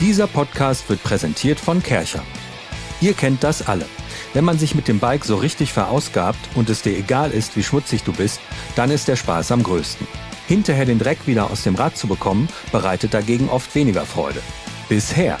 Dieser Podcast wird präsentiert von Kercher. Ihr kennt das alle. Wenn man sich mit dem Bike so richtig verausgabt und es dir egal ist, wie schmutzig du bist, dann ist der Spaß am größten. Hinterher den Dreck wieder aus dem Rad zu bekommen, bereitet dagegen oft weniger Freude. Bisher.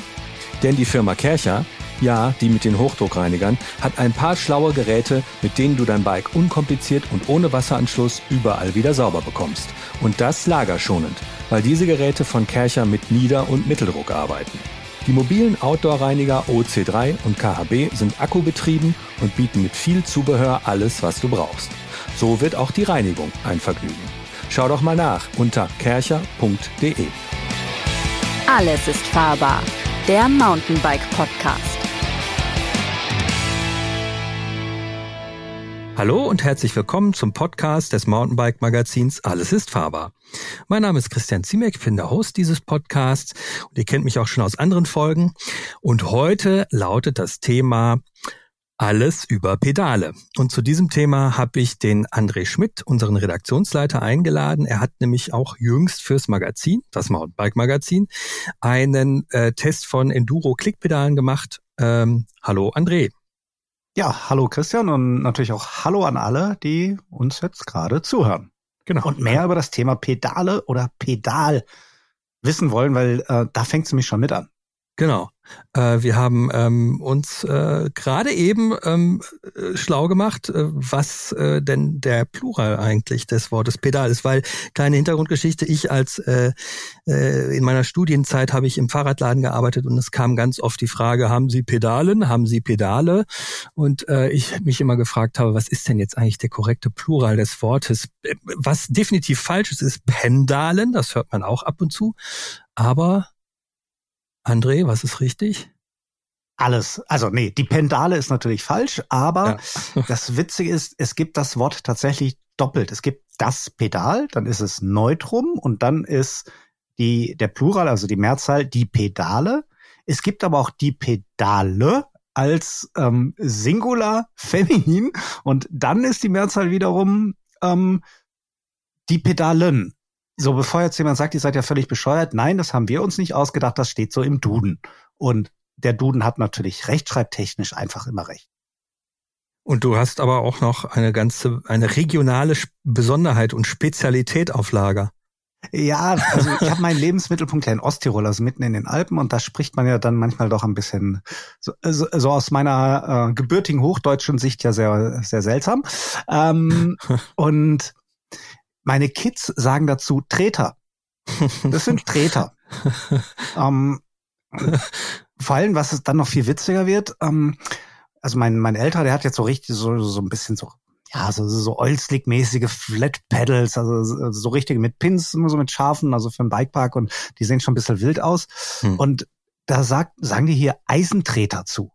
Denn die Firma Kercher, ja, die mit den Hochdruckreinigern, hat ein paar schlaue Geräte, mit denen du dein Bike unkompliziert und ohne Wasseranschluss überall wieder sauber bekommst. Und das lagerschonend, weil diese Geräte von Kercher mit Nieder- und Mitteldruck arbeiten. Die mobilen Outdoor-Reiniger OC3 und KHB sind akkubetrieben und bieten mit viel Zubehör alles, was du brauchst. So wird auch die Reinigung ein Vergnügen. Schau doch mal nach unter kercher.de. Alles ist fahrbar. Der Mountainbike Podcast. Hallo und herzlich willkommen zum Podcast des Mountainbike Magazins Alles ist fahrbar. Mein Name ist Christian Ziemek, ich bin der Host dieses Podcasts und ihr kennt mich auch schon aus anderen Folgen. Und heute lautet das Thema alles über Pedale. Und zu diesem Thema habe ich den André Schmidt, unseren Redaktionsleiter, eingeladen. Er hat nämlich auch jüngst fürs Magazin, das Mountainbike Magazin, einen äh, Test von Enduro Klickpedalen gemacht. Ähm, hallo André. Ja, hallo Christian und natürlich auch hallo an alle, die uns jetzt gerade zuhören. Genau. Und mehr über das Thema Pedale oder Pedal wissen wollen, weil äh, da fängt es nämlich schon mit an. Genau. Äh, wir haben ähm, uns äh, gerade eben ähm, äh, schlau gemacht, äh, was äh, denn der Plural eigentlich des Wortes Pedal ist, weil kleine Hintergrundgeschichte, ich als äh, äh, in meiner Studienzeit habe ich im Fahrradladen gearbeitet und es kam ganz oft die Frage, haben Sie Pedalen, haben Sie Pedale? Und äh, ich mich immer gefragt habe, was ist denn jetzt eigentlich der korrekte Plural des Wortes? Was definitiv falsch ist, ist Pendalen, das hört man auch ab und zu, aber André, was ist richtig? Alles. Also nee, die Pendale ist natürlich falsch, aber ja. das Witzige ist, es gibt das Wort tatsächlich doppelt. Es gibt das Pedal, dann ist es Neutrum und dann ist die, der Plural, also die Mehrzahl, die Pedale. Es gibt aber auch die Pedale als ähm, Singular feminin und dann ist die Mehrzahl wiederum ähm, die Pedalen. So, bevor jetzt jemand sagt, ihr seid ja völlig bescheuert, nein, das haben wir uns nicht ausgedacht, das steht so im Duden. Und der Duden hat natürlich rechtschreibtechnisch einfach immer recht. Und du hast aber auch noch eine ganze, eine regionale Besonderheit und Spezialität auf Lager. Ja, also ich habe meinen Lebensmittelpunkt ja in Osttirol, also mitten in den Alpen, und da spricht man ja dann manchmal doch ein bisschen so, so, so aus meiner äh, gebürtigen hochdeutschen Sicht ja sehr, sehr seltsam. Ähm, und meine Kids sagen dazu Treter. Das sind Treter. ähm, vor allem, was es dann noch viel witziger wird, ähm, also mein, mein Älterer, der hat jetzt so richtig so, so ein bisschen so, ja, so, so Oilslick-mäßige Flat Pedals, also so richtige mit Pins, immer so mit Schafen, also für einen Bikepark und die sehen schon ein bisschen wild aus. Hm. Und da sagt, sagen die hier Eisentreter zu.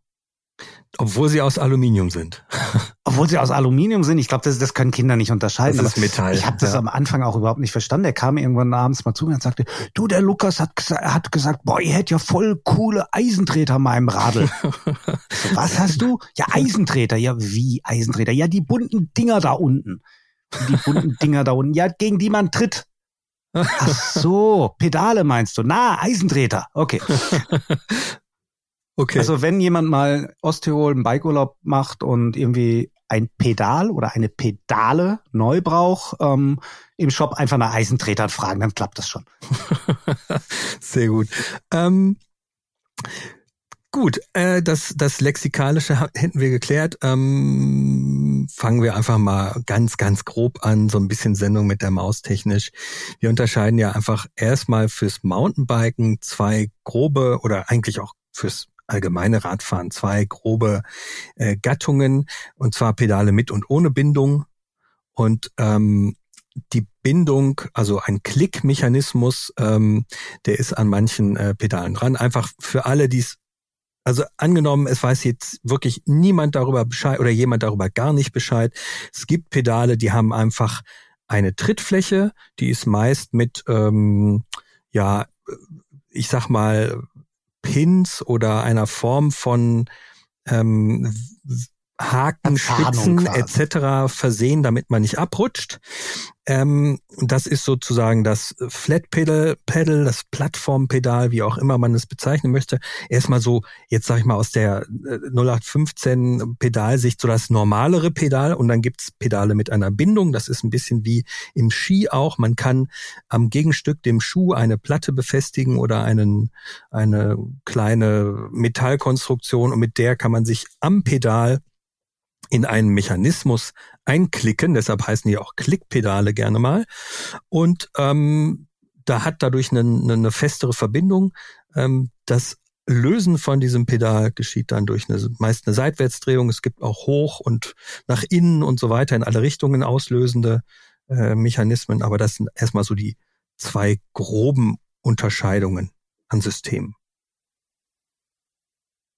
Obwohl sie aus Aluminium sind. Obwohl sie aus Aluminium sind. Ich glaube, das, das können Kinder nicht unterscheiden. Das ist Metall. Ich habe das ja. am Anfang auch überhaupt nicht verstanden. Er kam irgendwann abends mal zu mir und sagte, du, der Lukas hat, hat gesagt, boah, ihr hättet ja voll coole Eisentreter mal im Radl. so, was hast du? Ja, Eisentreter. Ja, wie Eisentreter? Ja, die bunten Dinger da unten. Die bunten Dinger da unten. Ja, gegen die man tritt. Ach so, Pedale meinst du? Na, Eisentreter. Okay. Okay. Also wenn jemand mal Osttirol einen Bikeurlaub macht und irgendwie ein Pedal oder eine Pedale neu braucht, ähm, im Shop einfach nach Eisentretern fragen, dann klappt das schon. Sehr gut. Ähm, gut, äh, das, das Lexikalische hätten wir geklärt. Ähm, fangen wir einfach mal ganz, ganz grob an, so ein bisschen Sendung mit der Maus technisch. Wir unterscheiden ja einfach erstmal fürs Mountainbiken zwei grobe oder eigentlich auch fürs allgemeine Radfahren zwei grobe äh, Gattungen, und zwar Pedale mit und ohne Bindung. Und ähm, die Bindung, also ein Klickmechanismus, ähm, der ist an manchen äh, Pedalen dran. Einfach für alle, die es also angenommen, es weiß jetzt wirklich niemand darüber Bescheid oder jemand darüber gar nicht Bescheid. Es gibt Pedale, die haben einfach eine Trittfläche, die ist meist mit, ähm, ja, ich sag mal, Pins oder einer Form von ähm, Haken, Spitzen etc. versehen, damit man nicht abrutscht. Ähm, das ist sozusagen das Flat Pedal, Pedal, das Plattformpedal, wie auch immer man es bezeichnen möchte. Erstmal so, jetzt sage ich mal aus der 0815 äh, Pedalsicht so das normalere Pedal und dann gibt's Pedale mit einer Bindung. Das ist ein bisschen wie im Ski auch. Man kann am Gegenstück dem Schuh eine Platte befestigen oder einen, eine kleine Metallkonstruktion und mit der kann man sich am Pedal in einen Mechanismus einklicken, deshalb heißen die auch Klickpedale gerne mal. Und ähm, da hat dadurch eine, eine festere Verbindung. Ähm, das Lösen von diesem Pedal geschieht dann durch eine, meist eine Seitwärtsdrehung. Es gibt auch hoch und nach innen und so weiter in alle Richtungen auslösende äh, Mechanismen. Aber das sind erstmal so die zwei groben Unterscheidungen an Systemen.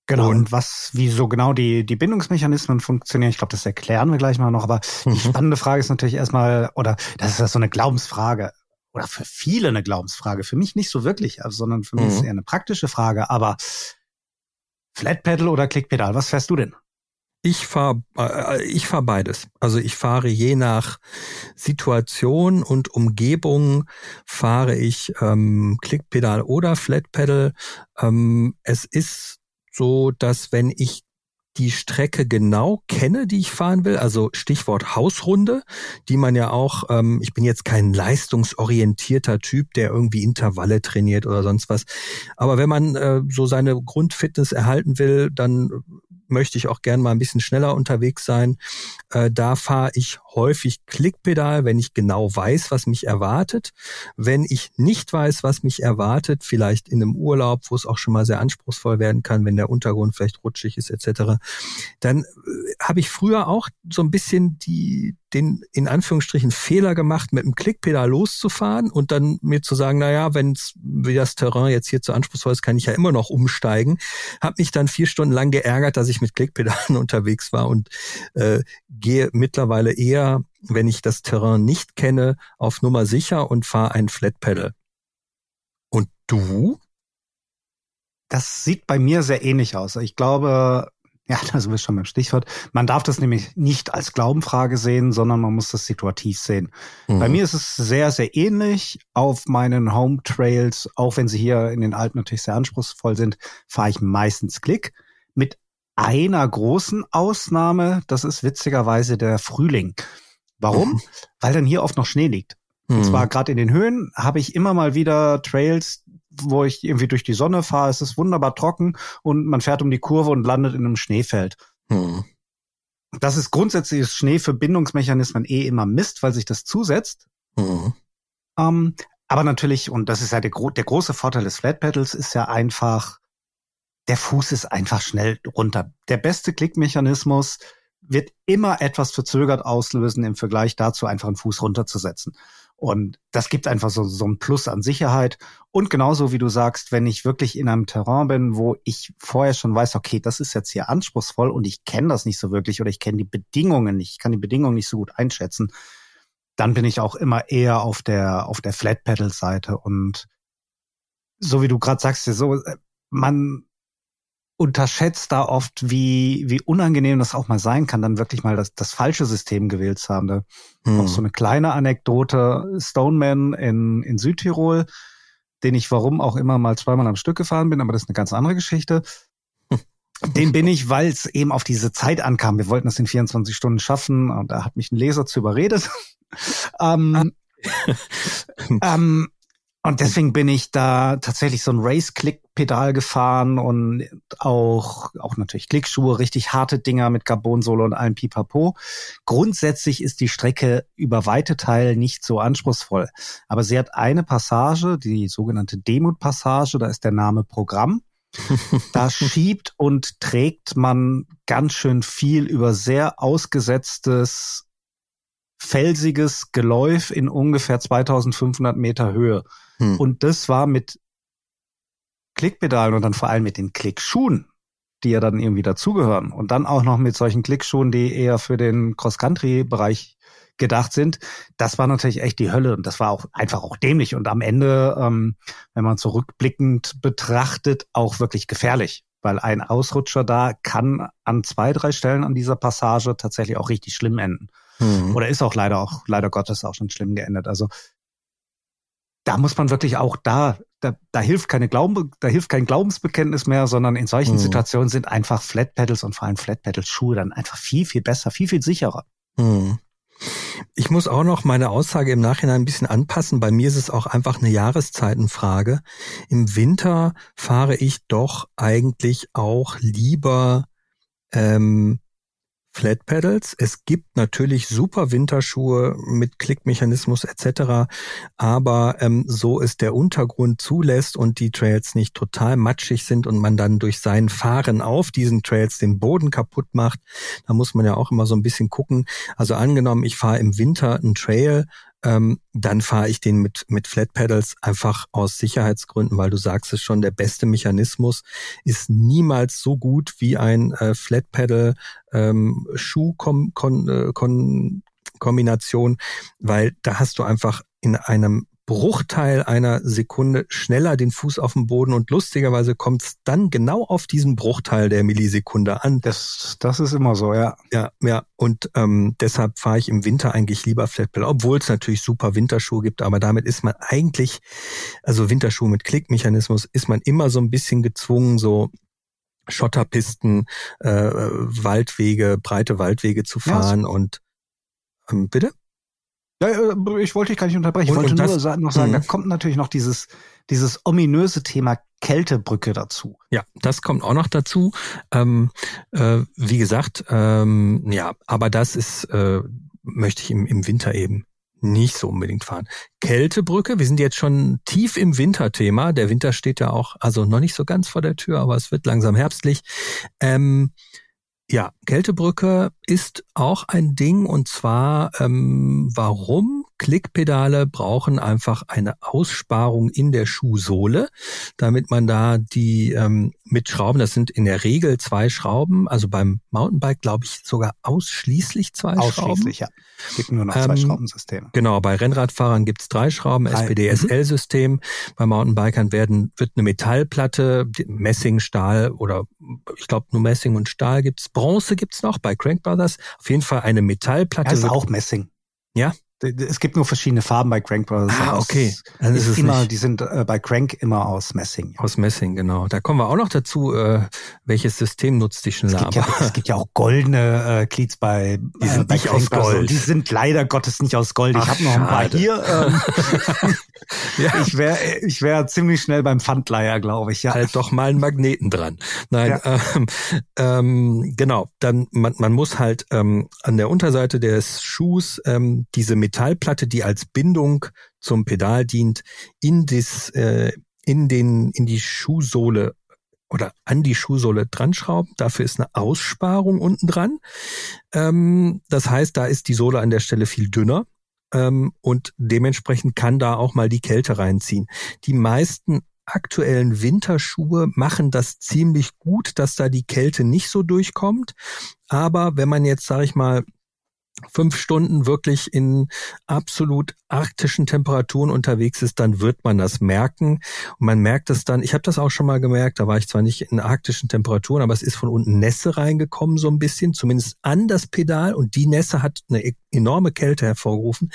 Genau, und, was, wie so genau die, die Bindungsmechanismen funktionieren, ich glaube, das erklären wir gleich mal noch, aber mhm. die spannende Frage ist natürlich erstmal, oder das ist so eine Glaubensfrage, oder für viele eine Glaubensfrage, für mich nicht so wirklich, also, sondern für mich ist es mhm. eher eine praktische Frage, aber Flatpedal oder Klickpedal, was fährst du denn? Ich fahre äh, ich fahr beides. Also ich fahre je nach Situation und Umgebung fahre ich ähm, Klickpedal oder Flatpedal. Ähm, es ist so, dass wenn ich die Strecke genau kenne, die ich fahren will, also Stichwort Hausrunde, die man ja auch, ähm, ich bin jetzt kein leistungsorientierter Typ, der irgendwie Intervalle trainiert oder sonst was, aber wenn man äh, so seine Grundfitness erhalten will, dann möchte ich auch gern mal ein bisschen schneller unterwegs sein. Äh, da fahre ich häufig Klickpedal, wenn ich genau weiß, was mich erwartet. Wenn ich nicht weiß, was mich erwartet, vielleicht in einem Urlaub, wo es auch schon mal sehr anspruchsvoll werden kann, wenn der Untergrund vielleicht rutschig ist etc., dann äh, habe ich früher auch so ein bisschen die den in Anführungsstrichen Fehler gemacht, mit dem Klickpedal loszufahren und dann mir zu sagen, na ja, wenn das Terrain jetzt hier zu anspruchsvoll ist, kann ich ja immer noch umsteigen. Hab mich dann vier Stunden lang geärgert, dass ich mit Klickpedalen unterwegs war und äh, gehe mittlerweile eher, wenn ich das Terrain nicht kenne, auf Nummer sicher und fahre ein Flat Pedal. Und du? Das sieht bei mir sehr ähnlich aus. Ich glaube, ja, da sind wir schon beim Stichwort. Man darf das nämlich nicht als Glaubenfrage sehen, sondern man muss das situativ sehen. Mhm. Bei mir ist es sehr, sehr ähnlich. Auf meinen Home Trails, auch wenn sie hier in den Alpen natürlich sehr anspruchsvoll sind, fahre ich meistens Klick. Mit einer großen Ausnahme, das ist witzigerweise der Frühling. Warum? Mhm. Weil dann hier oft noch Schnee liegt. Und zwar mhm. gerade in den Höhen habe ich immer mal wieder Trails, wo ich irgendwie durch die Sonne fahre, es ist wunderbar trocken und man fährt um die Kurve und landet in einem Schneefeld. Hm. Das ist grundsätzlich ist Schnee für Bindungsmechanismen eh immer Mist, weil sich das zusetzt. Hm. Ähm, aber natürlich, und das ist ja der, der große Vorteil des Flat Pedals, ist ja einfach, der Fuß ist einfach schnell runter. Der beste Klickmechanismus wird immer etwas verzögert auslösen im Vergleich dazu, einfach einen Fuß runterzusetzen. Und das gibt einfach so, so ein Plus an Sicherheit. Und genauso wie du sagst, wenn ich wirklich in einem Terrain bin, wo ich vorher schon weiß, okay, das ist jetzt hier anspruchsvoll und ich kenne das nicht so wirklich oder ich kenne die Bedingungen nicht, ich kann die Bedingungen nicht so gut einschätzen, dann bin ich auch immer eher auf der, auf der Flat Pedal Seite. Und so wie du gerade sagst, so, äh, man, unterschätzt da oft, wie, wie unangenehm das auch mal sein kann, dann wirklich mal das, das falsche System gewählt zu haben. Da hm. Auch so eine kleine Anekdote, Stoneman in, in Südtirol, den ich warum auch immer mal zweimal am Stück gefahren bin, aber das ist eine ganz andere Geschichte. Den bin ich, weil es eben auf diese Zeit ankam. Wir wollten das in 24 Stunden schaffen und da hat mich ein Leser zu überredet. ähm, ah. ähm, und deswegen bin ich da tatsächlich so ein Race-Click-Pedal gefahren und auch, auch natürlich Klickschuhe, richtig harte Dinger mit Carbon-Sohle und allem Pipapo. Grundsätzlich ist die Strecke über weite Teil nicht so anspruchsvoll. Aber sie hat eine Passage, die sogenannte Demut-Passage, da ist der Name Programm. Da schiebt und trägt man ganz schön viel über sehr ausgesetztes, felsiges Geläuf in ungefähr 2500 Meter Höhe. Hm. Und das war mit Klickpedalen und dann vor allem mit den Klickschuhen, die ja dann irgendwie dazugehören. Und dann auch noch mit solchen Klickschuhen, die eher für den Cross-Country-Bereich gedacht sind. Das war natürlich echt die Hölle und das war auch einfach auch dämlich und am Ende, ähm, wenn man zurückblickend betrachtet, auch wirklich gefährlich, weil ein Ausrutscher da kann an zwei, drei Stellen an dieser Passage tatsächlich auch richtig schlimm enden. Mhm. Oder ist auch leider auch, leider Gottes auch schon schlimm geendet. Also da muss man wirklich auch da, da, da hilft keine Glauben, da hilft kein Glaubensbekenntnis mehr, sondern in solchen mhm. Situationen sind einfach Flat Pedals und vor allem Flat Pedals Schuhe dann einfach viel, viel besser, viel, viel sicherer. Mhm. Ich muss auch noch meine Aussage im Nachhinein ein bisschen anpassen. Bei mir ist es auch einfach eine Jahreszeitenfrage. Im Winter fahre ich doch eigentlich auch lieber ähm, Flat Pedals. Es gibt natürlich super Winterschuhe mit Klickmechanismus etc. Aber ähm, so es der Untergrund zulässt und die Trails nicht total matschig sind und man dann durch sein Fahren auf diesen Trails den Boden kaputt macht, da muss man ja auch immer so ein bisschen gucken. Also angenommen, ich fahre im Winter einen Trail ähm, dann fahre ich den mit, mit Flat Pedals einfach aus Sicherheitsgründen, weil du sagst es schon, der beste Mechanismus ist niemals so gut wie ein äh, Flat Pedal ähm, Schuh -Kom -Kon äh, -Kon Kombination, weil da hast du einfach in einem Bruchteil einer Sekunde schneller den Fuß auf den Boden und lustigerweise kommt es dann genau auf diesen Bruchteil der Millisekunde an. Das, das ist immer so, ja. Ja, ja. Und ähm, deshalb fahre ich im Winter eigentlich lieber Flatpedal, obwohl es natürlich super Winterschuhe gibt, aber damit ist man eigentlich, also Winterschuhe mit Klickmechanismus, ist man immer so ein bisschen gezwungen, so Schotterpisten, äh, Waldwege, breite Waldwege zu fahren ja, und ähm, bitte? Ja, äh, ich wollte dich gar nicht unterbrechen. Ich wollte nur das, noch sagen, mh. da kommt natürlich noch dieses, dieses ominöse Thema Kältebrücke dazu. Ja, das kommt auch noch dazu. Ähm, äh, wie gesagt, ähm, ja, aber das ist, äh, möchte ich im, im Winter eben nicht so unbedingt fahren. Kältebrücke, wir sind jetzt schon tief im Winterthema. Der Winter steht ja auch, also noch nicht so ganz vor der Tür, aber es wird langsam herbstlich. Ähm, ja, Kältebrücke ist auch ein Ding und zwar, ähm, warum Klickpedale brauchen einfach eine Aussparung in der Schuhsohle, damit man da die ähm, mit Schrauben, das sind in der Regel zwei Schrauben, also beim Mountainbike glaube ich sogar ausschließlich zwei ausschließlich, Schrauben. Ausschließlich, ja. Es gibt nur noch zwei ähm, Schraubensysteme. Genau, bei Rennradfahrern gibt es drei Schrauben, SPD-SL-System. Mhm. Bei Mountainbikern werden, wird eine Metallplatte, Messing, Stahl oder ich glaube nur Messing und Stahl gibt's. Bronze gibt's noch bei Crank Brothers. Auf jeden Fall eine Metallplatte. Das ist auch Messing. Ja, es gibt nur verschiedene Farben bei Crank Brothers. Ah, okay. Dann ist, ist immer, nicht. die sind äh, bei Crank immer aus Messing. Aus Messing, genau. Da kommen wir auch noch dazu, äh, welches System nutzt die Schnabe. Es gibt ja, es gibt ja auch goldene äh, Cleats bei, die sind äh, nicht aus Gold. Die sind leider Gottes nicht aus Gold. ich habe noch ein paar hier. Ähm, ja. Ich wäre ich wär ziemlich schnell beim Pfandleier, glaube ich. Ja. Halt doch mal einen Magneten dran. Nein, ja. ähm, ähm, genau. Dann man, man muss halt ähm, an der Unterseite des Schuhs ähm, diese Metallplatte, die als Bindung zum Pedal dient, in das, äh, in den, in die Schuhsohle oder an die Schuhsohle dran schrauben. Dafür ist eine Aussparung unten dran. Ähm, das heißt, da ist die Sohle an der Stelle viel dünner ähm, und dementsprechend kann da auch mal die Kälte reinziehen. Die meisten aktuellen Winterschuhe machen das ziemlich gut, dass da die Kälte nicht so durchkommt. Aber wenn man jetzt, sage ich mal, fünf Stunden wirklich in absolut arktischen Temperaturen unterwegs ist, dann wird man das merken. Und man merkt es dann, ich habe das auch schon mal gemerkt, da war ich zwar nicht in arktischen Temperaturen, aber es ist von unten Nässe reingekommen, so ein bisschen, zumindest an das Pedal. Und die Nässe hat eine e-, enorme Kälte hervorgerufen.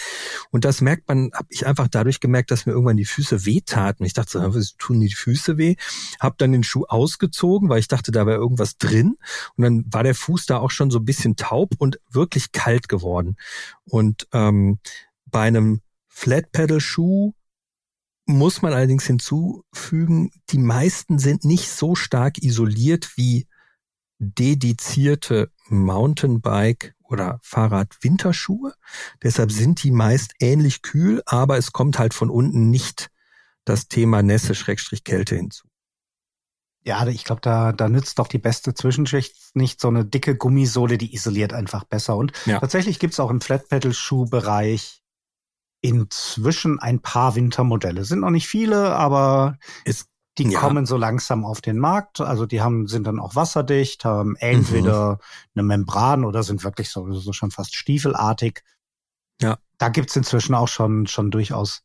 Und das merkt man, habe ich einfach dadurch gemerkt, dass mir irgendwann die Füße wehtaten. Ich dachte, was tun die Füße weh? Hab dann den Schuh ausgezogen, weil ich dachte, da wäre irgendwas drin. Und dann war der Fuß da auch schon so ein bisschen taub und wirklich kalt geworden. Und ähm, bei einem Flat Pedal Schuh muss man allerdings hinzufügen, die meisten sind nicht so stark isoliert wie dedizierte Mountainbike oder Fahrrad-Winterschuhe. Deshalb sind die meist ähnlich kühl, aber es kommt halt von unten nicht das Thema Nässe-Kälte hinzu. Ja, ich glaube, da, da nützt doch die beste Zwischenschicht nicht so eine dicke Gummisohle, die isoliert einfach besser. Und ja. tatsächlich gibt's auch im Flat-Pedal-Schuhbereich inzwischen ein paar Wintermodelle. Sind noch nicht viele, aber es, die ja. kommen so langsam auf den Markt. Also die haben, sind dann auch wasserdicht, haben entweder mhm. eine Membran oder sind wirklich so, so schon fast stiefelartig. Ja. Da gibt's inzwischen auch schon, schon durchaus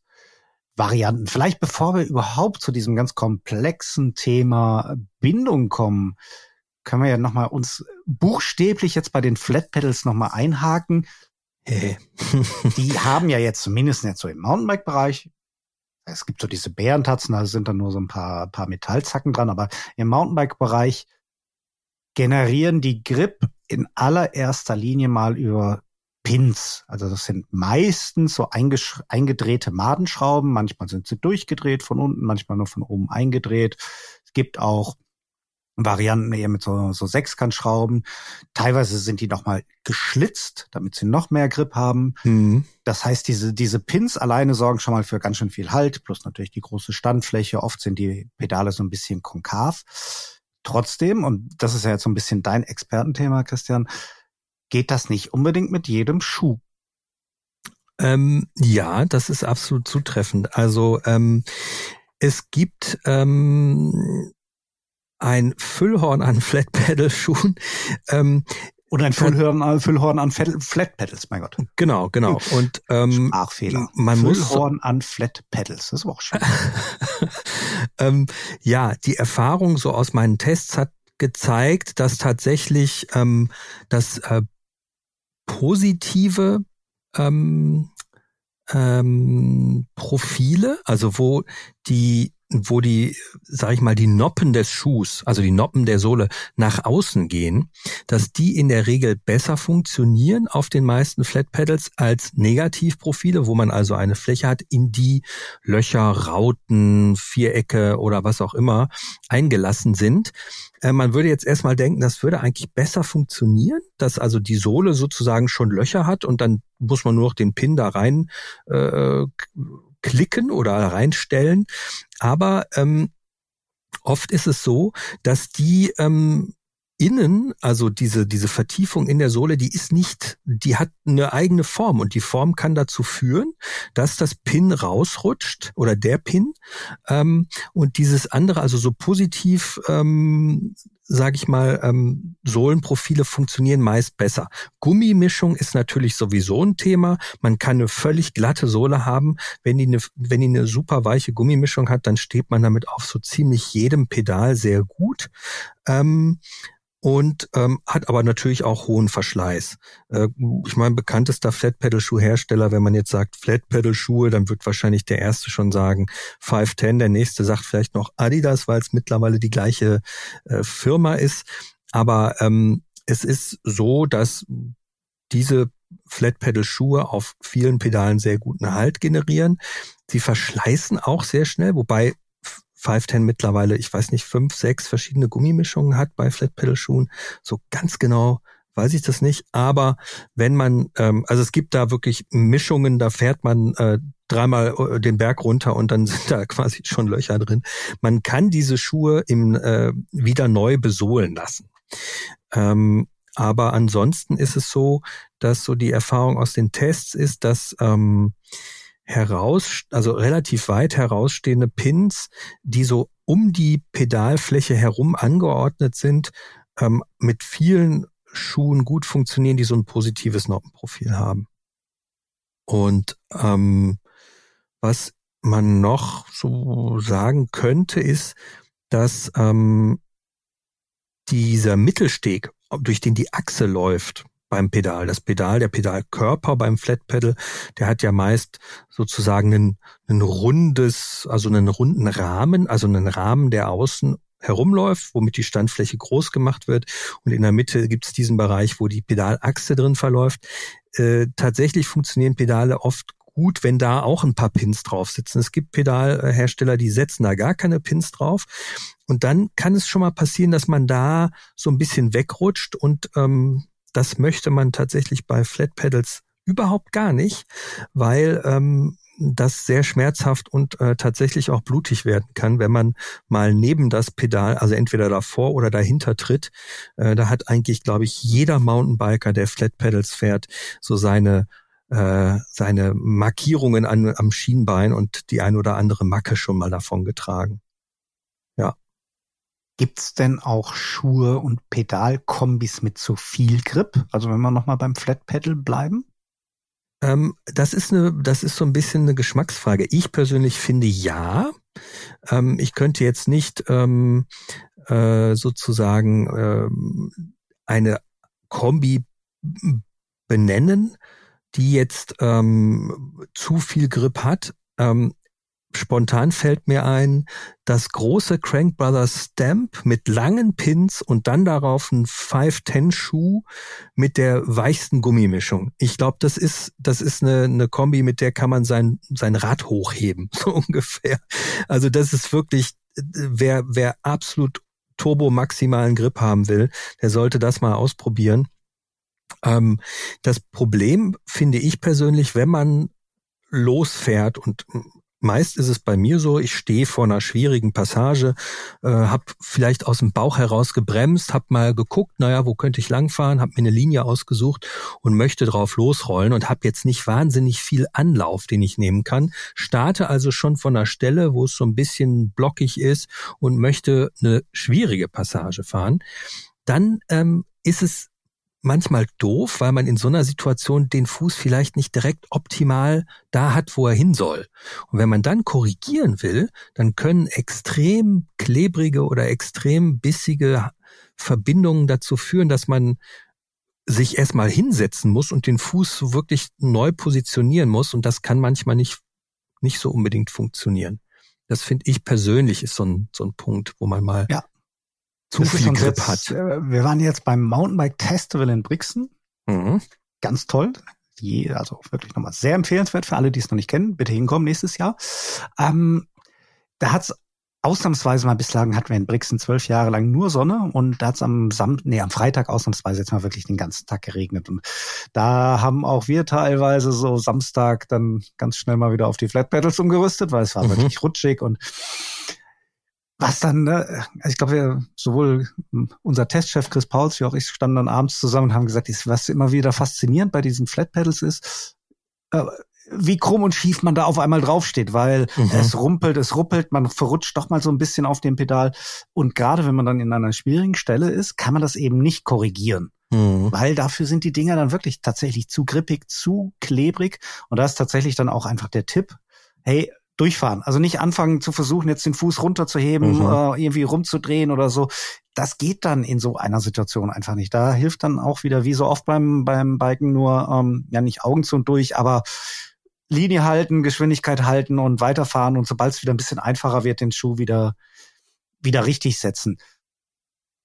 Varianten. Vielleicht bevor wir überhaupt zu diesem ganz komplexen Thema Bindung kommen, können wir ja nochmal uns buchstäblich jetzt bei den Flat Pedals nochmal einhaken. Hey. die haben ja jetzt zumindest jetzt so im Mountainbike-Bereich, es gibt so diese Bärentatzen, da sind dann nur so ein paar, paar Metallzacken dran, aber im Mountainbike-Bereich generieren die Grip in allererster Linie mal über Pins. Also das sind meistens so eingedrehte Madenschrauben. Manchmal sind sie durchgedreht von unten, manchmal nur von oben eingedreht. Es gibt auch Varianten eher mit so, so Sechskantschrauben. Teilweise sind die nochmal geschlitzt, damit sie noch mehr Grip haben. Mhm. Das heißt, diese, diese Pins alleine sorgen schon mal für ganz schön viel Halt, plus natürlich die große Standfläche. Oft sind die Pedale so ein bisschen konkav. Trotzdem, und das ist ja jetzt so ein bisschen dein Expertenthema, Christian, geht das nicht unbedingt mit jedem Schuh. Ähm, ja, das ist absolut zutreffend. Also ähm, es gibt ähm, ein Füllhorn an Flat Pedal Schuhen. Ähm, und ein Füllhorn, an, Füllhorn an Flat Pedals, mein Gott. Genau, genau. Und ähm, Sprachfehler. Man Füllhorn muss, an Flat Pedals, das ist auch schön. ähm, ja, die Erfahrung so aus meinen Tests hat gezeigt, dass tatsächlich ähm, das äh, positive ähm, ähm, Profile, also wo die wo die, sag ich mal, die Noppen des Schuhs, also die Noppen der Sohle nach außen gehen, dass die in der Regel besser funktionieren auf den meisten Flat Pedals als Negativprofile, wo man also eine Fläche hat, in die Löcher, Rauten, Vierecke oder was auch immer eingelassen sind. Äh, man würde jetzt erstmal denken, das würde eigentlich besser funktionieren, dass also die Sohle sozusagen schon Löcher hat und dann muss man nur noch den Pin da rein äh, klicken oder reinstellen. Aber ähm, oft ist es so, dass die ähm, innen, also diese, diese Vertiefung in der Sohle, die ist nicht, die hat eine eigene Form und die Form kann dazu führen, dass das Pin rausrutscht oder der Pin ähm, und dieses andere, also so positiv ähm, sage ich mal, ähm, Sohlenprofile funktionieren meist besser. Gummimischung ist natürlich sowieso ein Thema. Man kann eine völlig glatte Sohle haben. Wenn die eine, wenn die eine super weiche Gummimischung hat, dann steht man damit auf so ziemlich jedem Pedal sehr gut. Ähm, und ähm, hat aber natürlich auch hohen Verschleiß. Äh, ich meine, bekanntester Flat-Pedal-Schuhhersteller, wenn man jetzt sagt Flat-Pedal-Schuhe, dann wird wahrscheinlich der erste schon sagen 510, der nächste sagt vielleicht noch Adidas, weil es mittlerweile die gleiche äh, Firma ist. Aber ähm, es ist so, dass diese Flat-Pedal-Schuhe auf vielen Pedalen sehr guten Halt generieren. Sie verschleißen auch sehr schnell, wobei 510 mittlerweile, ich weiß nicht, fünf, sechs verschiedene Gummimischungen hat bei Flat Pedal Schuhen. So ganz genau weiß ich das nicht. Aber wenn man, ähm, also es gibt da wirklich Mischungen, da fährt man äh, dreimal äh, den Berg runter und dann sind da quasi schon Löcher drin. Man kann diese Schuhe im, äh, wieder neu besohlen lassen. Ähm, aber ansonsten ist es so, dass so die Erfahrung aus den Tests ist, dass ähm, heraus, also relativ weit herausstehende Pins, die so um die Pedalfläche herum angeordnet sind, ähm, mit vielen Schuhen gut funktionieren, die so ein positives Noppenprofil haben. Und ähm, was man noch so sagen könnte, ist, dass ähm, dieser Mittelsteg, durch den die Achse läuft, beim Pedal. Das Pedal, der Pedalkörper beim Flat Pedal, der hat ja meist sozusagen ein, ein rundes, also einen runden Rahmen, also einen Rahmen, der außen herumläuft, womit die Standfläche groß gemacht wird. Und in der Mitte gibt es diesen Bereich, wo die Pedalachse drin verläuft. Äh, tatsächlich funktionieren Pedale oft gut, wenn da auch ein paar Pins drauf sitzen. Es gibt Pedalhersteller, die setzen da gar keine Pins drauf. Und dann kann es schon mal passieren, dass man da so ein bisschen wegrutscht und ähm, das möchte man tatsächlich bei Flat Pedals überhaupt gar nicht, weil ähm, das sehr schmerzhaft und äh, tatsächlich auch blutig werden kann, wenn man mal neben das Pedal, also entweder davor oder dahinter tritt. Äh, da hat eigentlich, glaube ich, jeder Mountainbiker, der Flat Pedals fährt, so seine äh, seine Markierungen an, am Schienbein und die ein oder andere Macke schon mal davon getragen. Ja. Gibt's denn auch Schuhe und Pedalkombis mit zu viel Grip? Also wenn wir nochmal beim Flat Pedal bleiben? Ähm, das ist eine, das ist so ein bisschen eine Geschmacksfrage. Ich persönlich finde ja. Ähm, ich könnte jetzt nicht ähm, äh, sozusagen ähm, eine Kombi benennen, die jetzt ähm, zu viel Grip hat. Spontan fällt mir ein, das große Crank Brothers Stamp mit langen Pins und dann darauf ein 510 Schuh mit der weichsten Gummimischung. Ich glaube, das ist, das ist eine, eine Kombi, mit der kann man sein, sein Rad hochheben, so ungefähr. Also das ist wirklich, wer, wer absolut turbo maximalen Grip haben will, der sollte das mal ausprobieren. Ähm, das Problem finde ich persönlich, wenn man losfährt und Meist ist es bei mir so, ich stehe vor einer schwierigen Passage, äh, habe vielleicht aus dem Bauch heraus gebremst, habe mal geguckt, naja, wo könnte ich langfahren, habe mir eine Linie ausgesucht und möchte drauf losrollen und habe jetzt nicht wahnsinnig viel Anlauf, den ich nehmen kann. Starte also schon von einer Stelle, wo es so ein bisschen blockig ist und möchte eine schwierige Passage fahren. Dann ähm, ist es manchmal doof, weil man in so einer Situation den Fuß vielleicht nicht direkt optimal da hat, wo er hin soll. Und wenn man dann korrigieren will, dann können extrem klebrige oder extrem bissige Verbindungen dazu führen, dass man sich erstmal hinsetzen muss und den Fuß wirklich neu positionieren muss. Und das kann manchmal nicht, nicht so unbedingt funktionieren. Das finde ich persönlich ist so ein, so ein Punkt, wo man mal ja zu das viel Grip jetzt, hat. Äh, wir waren jetzt beim Mountainbike Festival in Brixen. Mhm. Ganz toll. Die, also wirklich nochmal sehr empfehlenswert für alle, die es noch nicht kennen. Bitte hinkommen nächstes Jahr. Ähm, da hat's ausnahmsweise mal bislang hatten wir in Brixen zwölf Jahre lang nur Sonne und da hat's am Sam nee, am Freitag ausnahmsweise jetzt mal wirklich den ganzen Tag geregnet. Und da haben auch wir teilweise so Samstag dann ganz schnell mal wieder auf die Flat Pedals umgerüstet, weil es war mhm. wirklich rutschig und was dann, ne, also ich glaube, wir, sowohl unser Testchef Chris Pauls wie auch ich standen dann abends zusammen und haben gesagt, was immer wieder faszinierend bei diesen Flat Pedals ist, äh, wie krumm und schief man da auf einmal draufsteht, weil mhm. es rumpelt, es ruppelt, man verrutscht doch mal so ein bisschen auf dem Pedal. Und gerade wenn man dann in einer schwierigen Stelle ist, kann man das eben nicht korrigieren. Mhm. Weil dafür sind die Dinger dann wirklich tatsächlich zu grippig, zu klebrig. Und da ist tatsächlich dann auch einfach der Tipp, hey, durchfahren. Also nicht anfangen zu versuchen, jetzt den Fuß runterzuheben, mhm. äh, irgendwie rumzudrehen oder so. Das geht dann in so einer Situation einfach nicht. Da hilft dann auch wieder, wie so oft beim, beim Biken, nur ähm, ja nicht Augen zu und durch, aber Linie halten, Geschwindigkeit halten und weiterfahren und sobald es wieder ein bisschen einfacher wird, den Schuh wieder, wieder richtig setzen.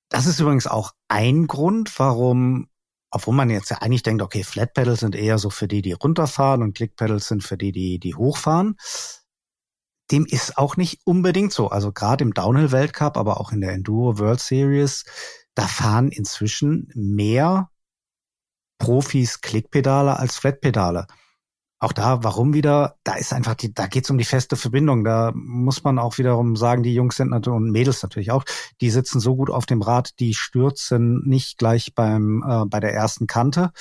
Das ist übrigens auch ein Grund, warum obwohl man jetzt ja eigentlich denkt, okay, Flat Pedals sind eher so für die, die runterfahren und Click Pedals sind für die, die, die hochfahren dem ist auch nicht unbedingt so. Also gerade im Downhill-Weltcup, aber auch in der Enduro World Series, da fahren inzwischen mehr Profis Klickpedale als Flatpedale. Auch da, warum wieder? Da ist einfach die, da geht's um die feste Verbindung. Da muss man auch wiederum sagen, die Jungs sind natürlich und Mädels natürlich auch, die sitzen so gut auf dem Rad, die stürzen nicht gleich beim äh, bei der ersten Kante.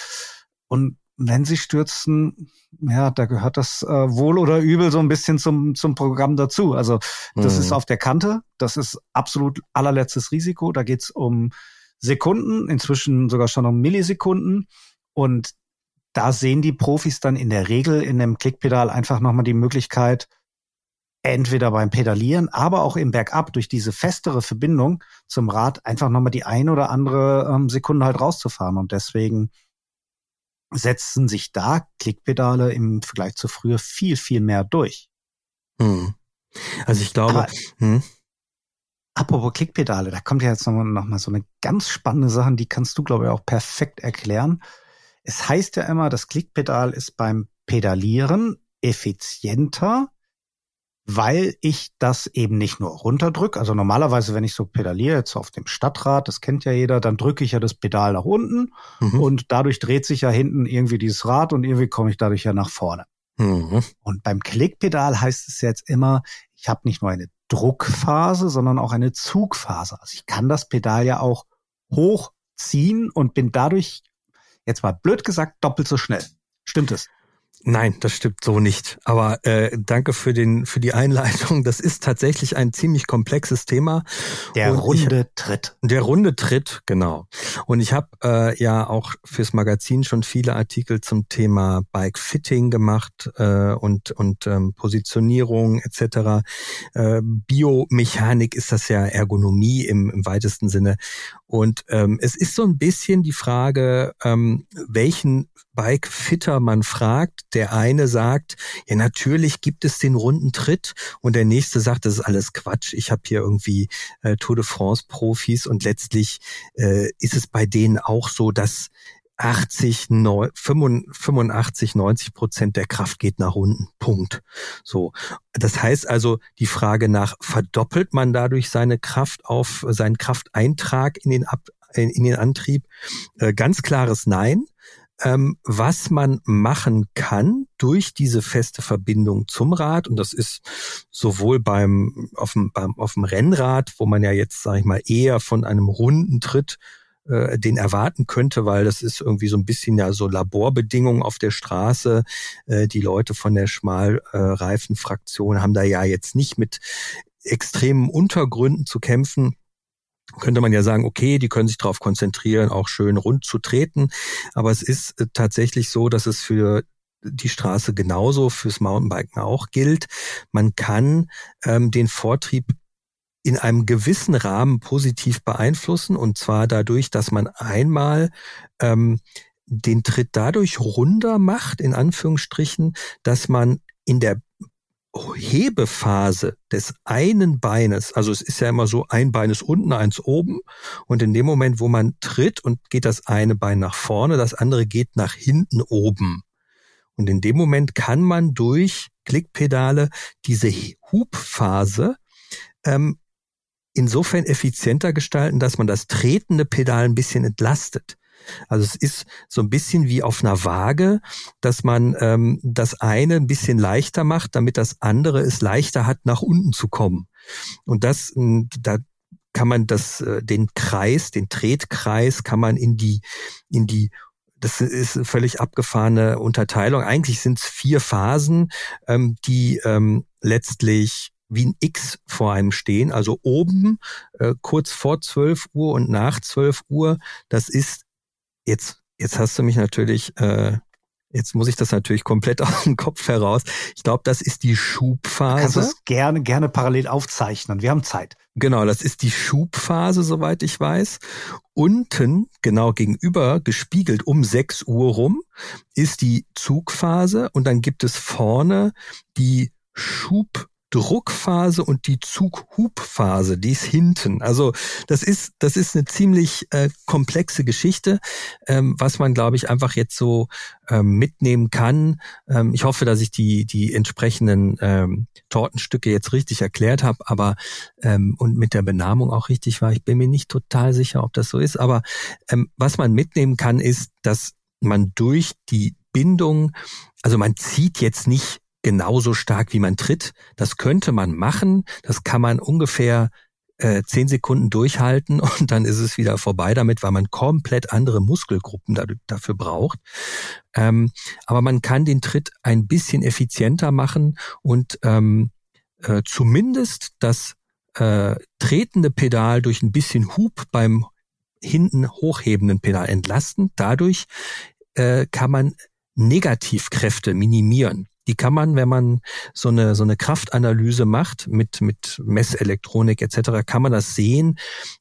Und wenn sie stürzen, ja, da gehört das äh, wohl oder übel so ein bisschen zum, zum Programm dazu. Also das mhm. ist auf der Kante, das ist absolut allerletztes Risiko. Da geht's um Sekunden, inzwischen sogar schon um Millisekunden. Und da sehen die Profis dann in der Regel in dem Klickpedal einfach nochmal die Möglichkeit, entweder beim Pedalieren, aber auch im Bergab durch diese festere Verbindung zum Rad einfach nochmal die ein oder andere ähm, Sekunde halt rauszufahren. Und deswegen setzen sich da Klickpedale im Vergleich zu früher viel, viel mehr durch. Hm. Also ich glaube. hm. Apropos Klickpedale, da kommt ja jetzt nochmal noch mal so eine ganz spannende Sache, die kannst du, glaube ich, auch perfekt erklären. Es heißt ja immer, das Klickpedal ist beim Pedalieren effizienter weil ich das eben nicht nur runterdrücke. Also normalerweise, wenn ich so pedaliere, jetzt auf dem Stadtrad, das kennt ja jeder, dann drücke ich ja das Pedal nach unten mhm. und dadurch dreht sich ja hinten irgendwie dieses Rad und irgendwie komme ich dadurch ja nach vorne. Mhm. Und beim Klickpedal heißt es jetzt immer, ich habe nicht nur eine Druckphase, sondern auch eine Zugphase. Also ich kann das Pedal ja auch hochziehen und bin dadurch, jetzt mal blöd gesagt, doppelt so schnell. Stimmt es? Nein, das stimmt so nicht. Aber äh, danke für den für die Einleitung. Das ist tatsächlich ein ziemlich komplexes Thema. Der runde ich, Tritt. Der runde Tritt, genau. Und ich habe äh, ja auch fürs Magazin schon viele Artikel zum Thema Bike Fitting gemacht äh, und und ähm, Positionierung etc. Äh, Biomechanik ist das ja Ergonomie im, im weitesten Sinne. Und ähm, es ist so ein bisschen die Frage, ähm, welchen Bike-Fitter man fragt. Der eine sagt, ja natürlich gibt es den runden Tritt und der nächste sagt, das ist alles Quatsch. Ich habe hier irgendwie äh, Tour de France-Profis und letztlich äh, ist es bei denen auch so, dass 80, 85, 90 Prozent der Kraft geht nach unten. Punkt. So. Das heißt also, die Frage nach, verdoppelt man dadurch seine Kraft auf, seinen Krafteintrag in den, Ab, in den Antrieb? Äh, ganz klares Nein. Ähm, was man machen kann durch diese feste Verbindung zum Rad, und das ist sowohl beim, auf dem, beim, auf dem Rennrad, wo man ja jetzt, sage ich mal, eher von einem runden Tritt äh, den erwarten könnte, weil das ist irgendwie so ein bisschen ja so Laborbedingungen auf der Straße. Äh, die Leute von der Schmalreifenfraktion haben da ja jetzt nicht mit extremen Untergründen zu kämpfen könnte man ja sagen, okay, die können sich darauf konzentrieren, auch schön rund zu treten. Aber es ist äh, tatsächlich so, dass es für die Straße genauso fürs Mountainbiken auch gilt. Man kann ähm, den Vortrieb in einem gewissen Rahmen positiv beeinflussen und zwar dadurch, dass man einmal ähm, den Tritt dadurch runder macht, in Anführungsstrichen, dass man in der Hebephase des einen Beines, also es ist ja immer so, ein Bein ist unten, eins oben, und in dem Moment, wo man tritt und geht das eine Bein nach vorne, das andere geht nach hinten oben. Und in dem Moment kann man durch Klickpedale diese Hubphase ähm, insofern effizienter gestalten, dass man das tretende Pedal ein bisschen entlastet. Also es ist so ein bisschen wie auf einer Waage, dass man ähm, das eine ein bisschen leichter macht, damit das andere es leichter hat, nach unten zu kommen. Und das, da kann man das, äh, den Kreis, den Tretkreis, kann man in die, in die das ist völlig abgefahrene Unterteilung. Eigentlich sind es vier Phasen, ähm, die ähm, letztlich wie ein X vor einem stehen. Also oben äh, kurz vor 12 Uhr und nach 12 Uhr, das ist jetzt, jetzt hast du mich natürlich, äh, jetzt muss ich das natürlich komplett aus dem Kopf heraus. Ich glaube, das ist die Schubphase. Kannst du es gerne, gerne parallel aufzeichnen. Wir haben Zeit. Genau, das ist die Schubphase, soweit ich weiß. Unten, genau gegenüber, gespiegelt um 6 Uhr rum, ist die Zugphase und dann gibt es vorne die Schub Druckphase und die Zughubphase, die ist hinten. Also das ist das ist eine ziemlich äh, komplexe Geschichte, ähm, was man glaube ich einfach jetzt so ähm, mitnehmen kann. Ähm, ich hoffe, dass ich die die entsprechenden ähm, Tortenstücke jetzt richtig erklärt habe, aber ähm, und mit der Benamung auch richtig war. Ich bin mir nicht total sicher, ob das so ist, aber ähm, was man mitnehmen kann, ist, dass man durch die Bindung, also man zieht jetzt nicht genauso stark, wie man tritt. Das könnte man machen. Das kann man ungefähr äh, zehn Sekunden durchhalten und dann ist es wieder vorbei damit, weil man komplett andere Muskelgruppen dafür braucht. Ähm, aber man kann den Tritt ein bisschen effizienter machen und ähm, äh, zumindest das äh, tretende Pedal durch ein bisschen Hub beim hinten hochhebenden Pedal entlasten. Dadurch äh, kann man Negativkräfte minimieren. Die kann man, wenn man so eine, so eine Kraftanalyse macht mit, mit Messelektronik etc., kann man das sehen,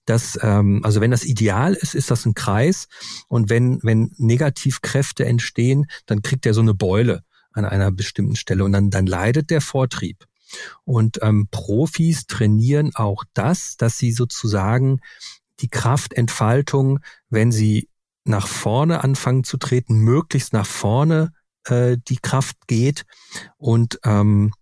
dass, ähm, also wenn das ideal ist, ist das ein Kreis und wenn, wenn Negativkräfte entstehen, dann kriegt er so eine Beule an einer bestimmten Stelle und dann, dann leidet der Vortrieb. Und ähm, Profis trainieren auch das, dass sie sozusagen die Kraftentfaltung, wenn sie nach vorne anfangen zu treten, möglichst nach vorne äh, die Kraft geht und ähm,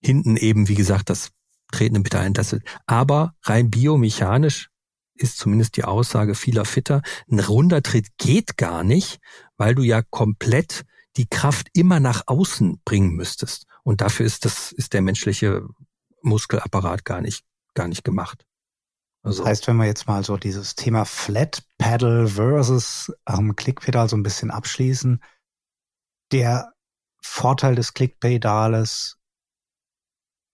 hinten eben, wie gesagt, das Treten bitte entlastet. Aber rein biomechanisch ist zumindest die Aussage vieler Fitter, ein runder Tritt geht gar nicht, weil du ja komplett die Kraft immer nach außen bringen müsstest. Und dafür ist das, ist der menschliche Muskelapparat gar nicht, gar nicht gemacht. Also. Das heißt, wenn wir jetzt mal so dieses Thema Flat Pedal versus ähm, Klickpedal so ein bisschen abschließen, der Vorteil des Klickpedales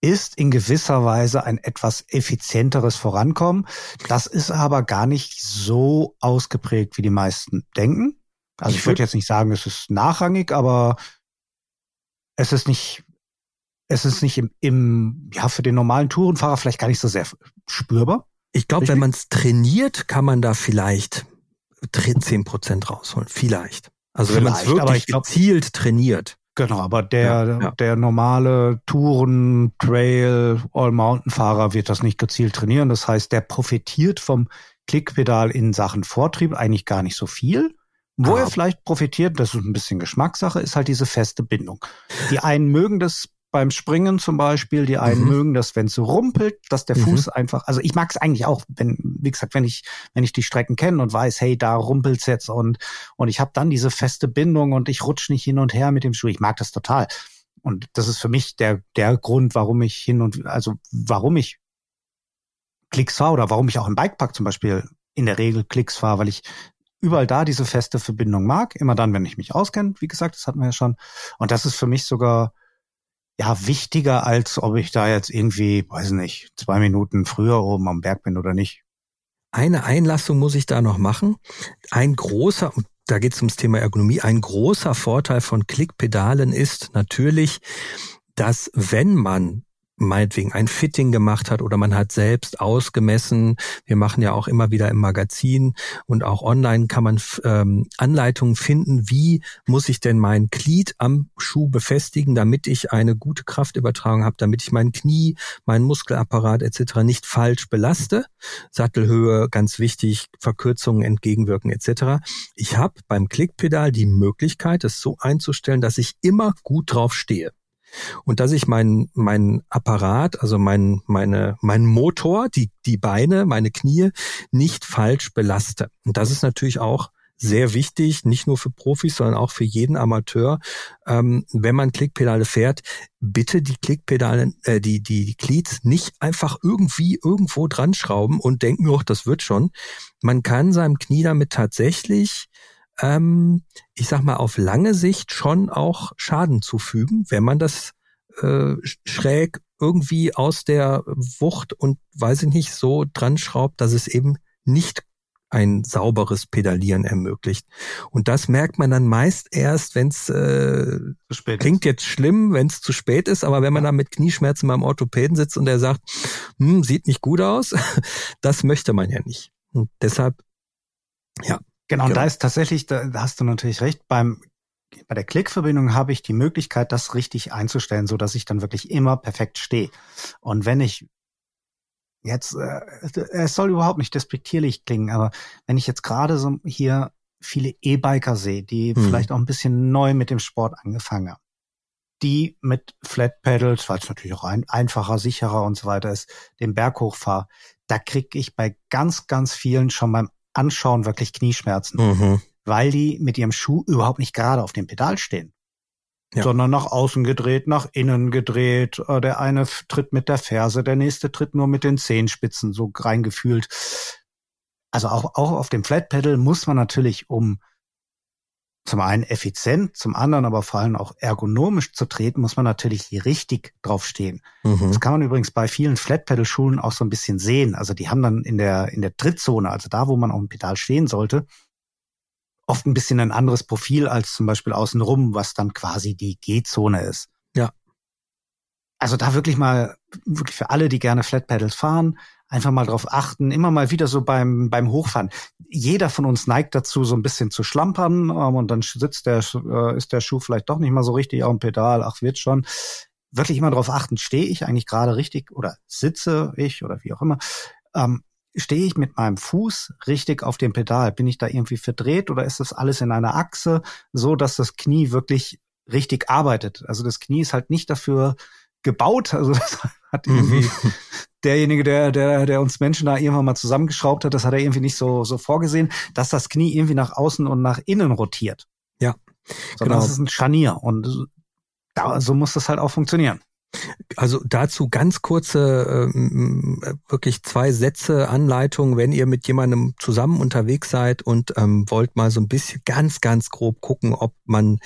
ist in gewisser Weise ein etwas effizienteres Vorankommen. Das ist aber gar nicht so ausgeprägt, wie die meisten denken. Also ich, ich würde jetzt nicht sagen, es ist nachrangig, aber es ist nicht, es ist nicht im, im ja, für den normalen Tourenfahrer vielleicht gar nicht so sehr spürbar. Ich glaube, wenn man es trainiert, kann man da vielleicht zehn Prozent rausholen. Vielleicht. Also vielleicht, wenn man es wirklich glaub, gezielt trainiert. Genau, aber der, ja, ja. der normale Touren, Trail, All-Mountain-Fahrer wird das nicht gezielt trainieren. Das heißt, der profitiert vom Klickpedal in Sachen Vortrieb eigentlich gar nicht so viel. Wo ah. er vielleicht profitiert, das ist ein bisschen Geschmackssache, ist halt diese feste Bindung. Die einen mögen das beim Springen zum Beispiel. Die einen mhm. mögen das, wenn es so rumpelt, dass der Fuß mhm. einfach, also ich mag es eigentlich auch, wenn, wie gesagt, wenn ich, wenn ich die Strecken kenne und weiß, hey, da rumpelt's jetzt und, und ich habe dann diese feste Bindung und ich rutsch nicht hin und her mit dem Schuh. Ich mag das total. Und das ist für mich der, der Grund, warum ich hin und, also warum ich Klicks fahre oder warum ich auch im Bikepark zum Beispiel in der Regel Klicks fahre, weil ich überall da diese feste Verbindung mag. Immer dann, wenn ich mich auskenne, wie gesagt, das hatten wir ja schon. Und das ist für mich sogar ja wichtiger, als ob ich da jetzt irgendwie, weiß nicht, zwei Minuten früher oben am Berg bin oder nicht. Eine Einlassung muss ich da noch machen. Ein großer, da geht es ums Thema Ergonomie, ein großer Vorteil von Klickpedalen ist natürlich, dass wenn man meinetwegen ein Fitting gemacht hat oder man hat selbst ausgemessen. Wir machen ja auch immer wieder im Magazin und auch online kann man ähm, Anleitungen finden, wie muss ich denn mein Glied am Schuh befestigen, damit ich eine gute Kraftübertragung habe, damit ich mein Knie, meinen Muskelapparat etc. nicht falsch belaste. Sattelhöhe, ganz wichtig, Verkürzungen entgegenwirken etc. Ich habe beim Klickpedal die Möglichkeit, es so einzustellen, dass ich immer gut drauf stehe und dass ich meinen mein Apparat, also mein, meine, mein Motor, die, die Beine, meine Knie nicht falsch belaste. Und das ist natürlich auch sehr wichtig, nicht nur für Profis, sondern auch für jeden Amateur. Ähm, wenn man Klickpedale fährt, bitte die Klickpedale, äh, die, die, die Glieds nicht einfach irgendwie irgendwo dran schrauben und denken, oh, das wird schon. Man kann seinem Knie damit tatsächlich ähm, ich sag mal, auf lange Sicht schon auch Schaden zufügen, wenn man das äh, schräg irgendwie aus der Wucht und weiß ich nicht so dran schraubt, dass es eben nicht ein sauberes Pedalieren ermöglicht. Und das merkt man dann meist erst, wenn es äh, klingt jetzt schlimm, wenn es zu spät ist, aber wenn man dann mit Knieschmerzen beim Orthopäden sitzt und der sagt, hm, sieht nicht gut aus, das möchte man ja nicht. Und deshalb, ja, Genau, und da ist tatsächlich, da hast du natürlich recht, beim bei der Klickverbindung habe ich die Möglichkeit, das richtig einzustellen, so dass ich dann wirklich immer perfekt stehe. Und wenn ich jetzt, äh, es soll überhaupt nicht despektierlich klingen, aber wenn ich jetzt gerade so hier viele E-Biker sehe, die hm. vielleicht auch ein bisschen neu mit dem Sport angefangen haben, die mit Flat Pedals, weil es natürlich auch ein, einfacher, sicherer und so weiter ist, den Berg hochfahre, da kriege ich bei ganz, ganz vielen schon beim Anschauen wirklich Knieschmerzen, mhm. weil die mit ihrem Schuh überhaupt nicht gerade auf dem Pedal stehen. Ja. sondern nach außen gedreht, nach innen gedreht. Äh, der eine tritt mit der Ferse, der nächste tritt nur mit den Zehenspitzen so reingefühlt. Also auch, auch auf dem Flat Pedal muss man natürlich, um zum einen effizient, zum anderen aber vor allem auch ergonomisch zu treten, muss man natürlich richtig draufstehen. Mhm. Das kann man übrigens bei vielen Flatpedal-Schulen auch so ein bisschen sehen. Also die haben dann in der, in der Trittzone, also da, wo man auf dem Pedal stehen sollte, oft ein bisschen ein anderes Profil als zum Beispiel außenrum, was dann quasi die G-Zone ist. Ja. Also da wirklich mal, wirklich für alle, die gerne Flatpedals fahren, einfach mal drauf achten, immer mal wieder so beim, beim Hochfahren. Jeder von uns neigt dazu, so ein bisschen zu schlampern ähm, und dann sitzt der, äh, ist der Schuh vielleicht doch nicht mal so richtig auf dem Pedal, ach wird schon. Wirklich immer darauf achten, stehe ich eigentlich gerade richtig oder sitze ich oder wie auch immer. Ähm, stehe ich mit meinem Fuß richtig auf dem Pedal? Bin ich da irgendwie verdreht oder ist das alles in einer Achse, so dass das Knie wirklich richtig arbeitet? Also das Knie ist halt nicht dafür gebaut, also das hat irgendwie mhm derjenige, der, der, der uns Menschen da irgendwann mal zusammengeschraubt hat, das hat er irgendwie nicht so, so vorgesehen, dass das Knie irgendwie nach außen und nach innen rotiert. Ja. Sondern genau. das ist ein Scharnier und da, so muss das halt auch funktionieren. Also dazu ganz kurze, ähm, wirklich zwei Sätze Anleitung, wenn ihr mit jemandem zusammen unterwegs seid und ähm, wollt mal so ein bisschen ganz, ganz grob gucken, ob man,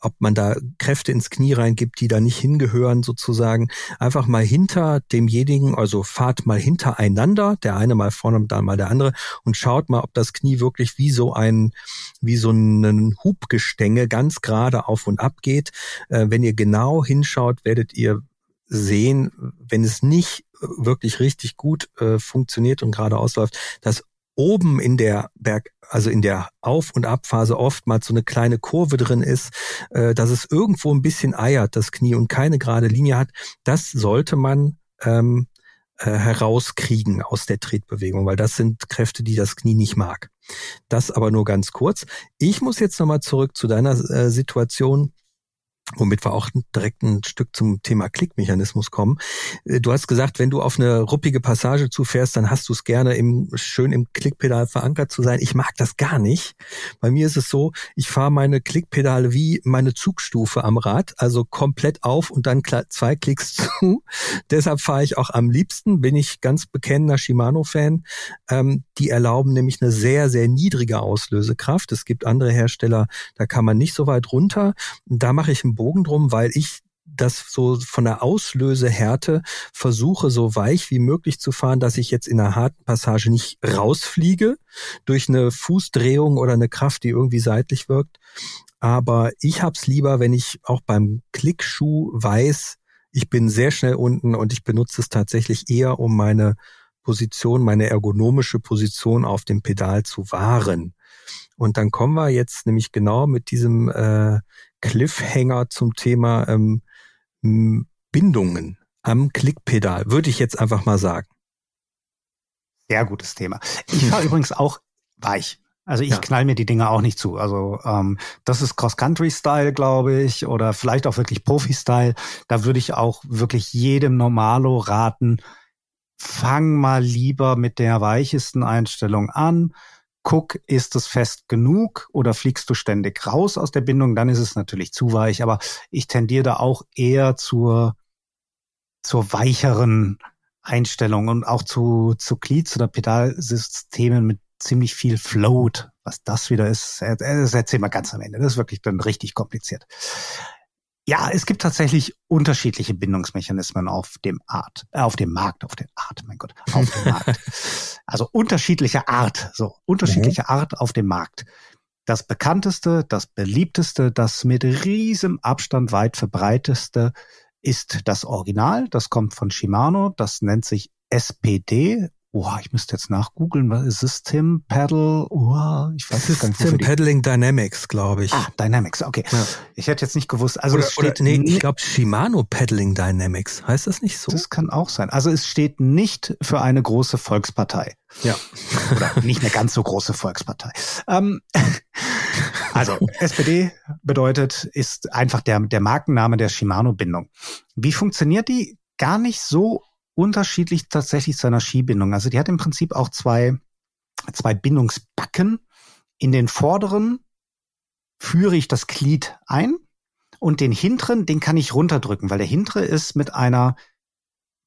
ob man da Kräfte ins Knie reingibt, die da nicht hingehören sozusagen. Einfach mal hinter demjenigen, also fahrt mal hintereinander, der eine mal vorne und dann mal der andere und schaut mal, ob das Knie wirklich wie so ein, wie so ein Hubgestänge ganz gerade auf und ab geht. Äh, wenn ihr genau hinschaut, werdet ihr sehen, wenn es nicht wirklich richtig gut äh, funktioniert und gerade ausläuft, dass oben in der Berg, also in der Auf- und Abphase oftmals so eine kleine Kurve drin ist, äh, dass es irgendwo ein bisschen eiert, das Knie und keine gerade Linie hat, das sollte man ähm, äh, herauskriegen aus der Tretbewegung, weil das sind Kräfte, die das Knie nicht mag. Das aber nur ganz kurz. Ich muss jetzt nochmal zurück zu deiner äh, Situation womit wir auch direkt ein Stück zum Thema Klickmechanismus kommen. Äh, du hast gesagt, wenn du auf eine ruppige Passage zufährst, dann hast du es gerne im, schön im Klickpedal verankert zu sein. Ich mag das gar nicht. Bei mir ist es so, ich fahre meine Klickpedale wie meine Zugstufe am Rad, also komplett auf und dann zwei Klicks zu. Deshalb fahre ich auch am liebsten, bin ich ganz bekennender Shimano-Fan. Ähm, die erlauben nämlich eine sehr, sehr niedrige Auslösekraft. Es gibt andere Hersteller, da kann man nicht so weit runter. Da mache ich einen Bogen drum, weil ich das so von der Auslösehärte versuche, so weich wie möglich zu fahren, dass ich jetzt in einer harten Passage nicht rausfliege durch eine Fußdrehung oder eine Kraft, die irgendwie seitlich wirkt. Aber ich hab's lieber, wenn ich auch beim Klickschuh weiß, ich bin sehr schnell unten und ich benutze es tatsächlich eher, um meine Position, meine ergonomische Position auf dem Pedal zu wahren. Und dann kommen wir jetzt nämlich genau mit diesem äh, Cliffhanger zum Thema ähm, Bindungen am Klickpedal, würde ich jetzt einfach mal sagen. Sehr gutes Thema. Ich fahre übrigens auch weich. Also ich ja. knall mir die Dinge auch nicht zu. Also ähm, das ist Cross-Country-Style, glaube ich, oder vielleicht auch wirklich Profi-Style. Da würde ich auch wirklich jedem Normalo raten, fang mal lieber mit der weichesten Einstellung an guck, ist es fest genug oder fliegst du ständig raus aus der Bindung, dann ist es natürlich zu weich. Aber ich tendiere da auch eher zur, zur weicheren Einstellung und auch zu, zu Glieds- oder Pedalsystemen mit ziemlich viel Float. Was das wieder ist, das erzählen wir ganz am Ende. Das ist wirklich dann richtig kompliziert. Ja, es gibt tatsächlich unterschiedliche Bindungsmechanismen auf dem Art, äh, auf dem Markt, auf der Art, mein Gott, auf dem Markt. Also unterschiedliche Art, so unterschiedliche mhm. Art auf dem Markt. Das bekannteste, das beliebteste, das mit riesem Abstand weit verbreiteste ist das Original. Das kommt von Shimano. Das nennt sich SPD, Boah, ich müsste jetzt nachgoogeln, was ist System Paddle? Oh, ich weiß System gar nicht, Paddling Dynamics, glaube ich. Ah, Dynamics, okay. Ja. Ich hätte jetzt nicht gewusst. Also oder, es steht oder, nee, ich glaube Shimano Paddling Dynamics. Heißt das nicht so? Das kann auch sein. Also es steht nicht für eine große Volkspartei. Ja. Oder nicht eine ganz so große Volkspartei. Ähm, also SPD bedeutet, ist einfach der, der Markenname der Shimano-Bindung. Wie funktioniert die? Gar nicht so unterschiedlich tatsächlich seiner Skibindung. Also die hat im Prinzip auch zwei, zwei Bindungsbacken. In den vorderen führe ich das Glied ein und den hinteren, den kann ich runterdrücken, weil der hintere ist mit einer,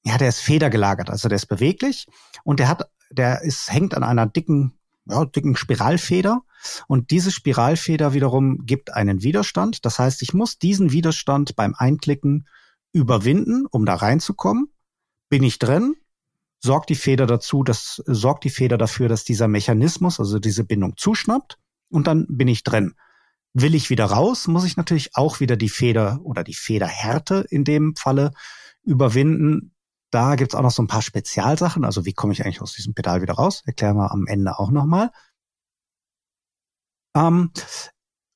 ja, der ist federgelagert, also der ist beweglich und der hat, der ist, hängt an einer dicken, ja, dicken Spiralfeder und diese Spiralfeder wiederum gibt einen Widerstand. Das heißt, ich muss diesen Widerstand beim Einklicken überwinden, um da reinzukommen bin ich drin, sorgt die Feder dazu, dass, sorgt die Feder dafür, dass dieser Mechanismus, also diese Bindung zuschnappt und dann bin ich drin. Will ich wieder raus, muss ich natürlich auch wieder die Feder oder die Federhärte in dem Falle überwinden. Da gibt's auch noch so ein paar Spezialsachen. Also wie komme ich eigentlich aus diesem Pedal wieder raus? Erklären wir am Ende auch nochmal. Ähm,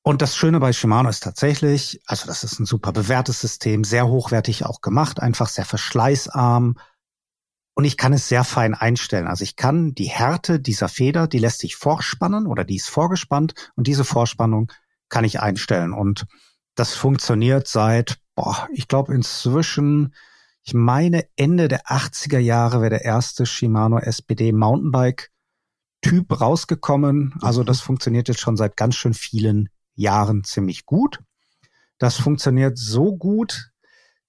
und das Schöne bei Shimano ist tatsächlich, also das ist ein super bewährtes System, sehr hochwertig auch gemacht, einfach sehr verschleißarm. Und ich kann es sehr fein einstellen. Also ich kann die Härte dieser Feder, die lässt sich vorspannen oder die ist vorgespannt und diese Vorspannung kann ich einstellen. Und das funktioniert seit, boah, ich glaube inzwischen, ich meine Ende der 80er Jahre wäre der erste Shimano SPD Mountainbike Typ rausgekommen. Also das funktioniert jetzt schon seit ganz schön vielen Jahren ziemlich gut. Das funktioniert so gut,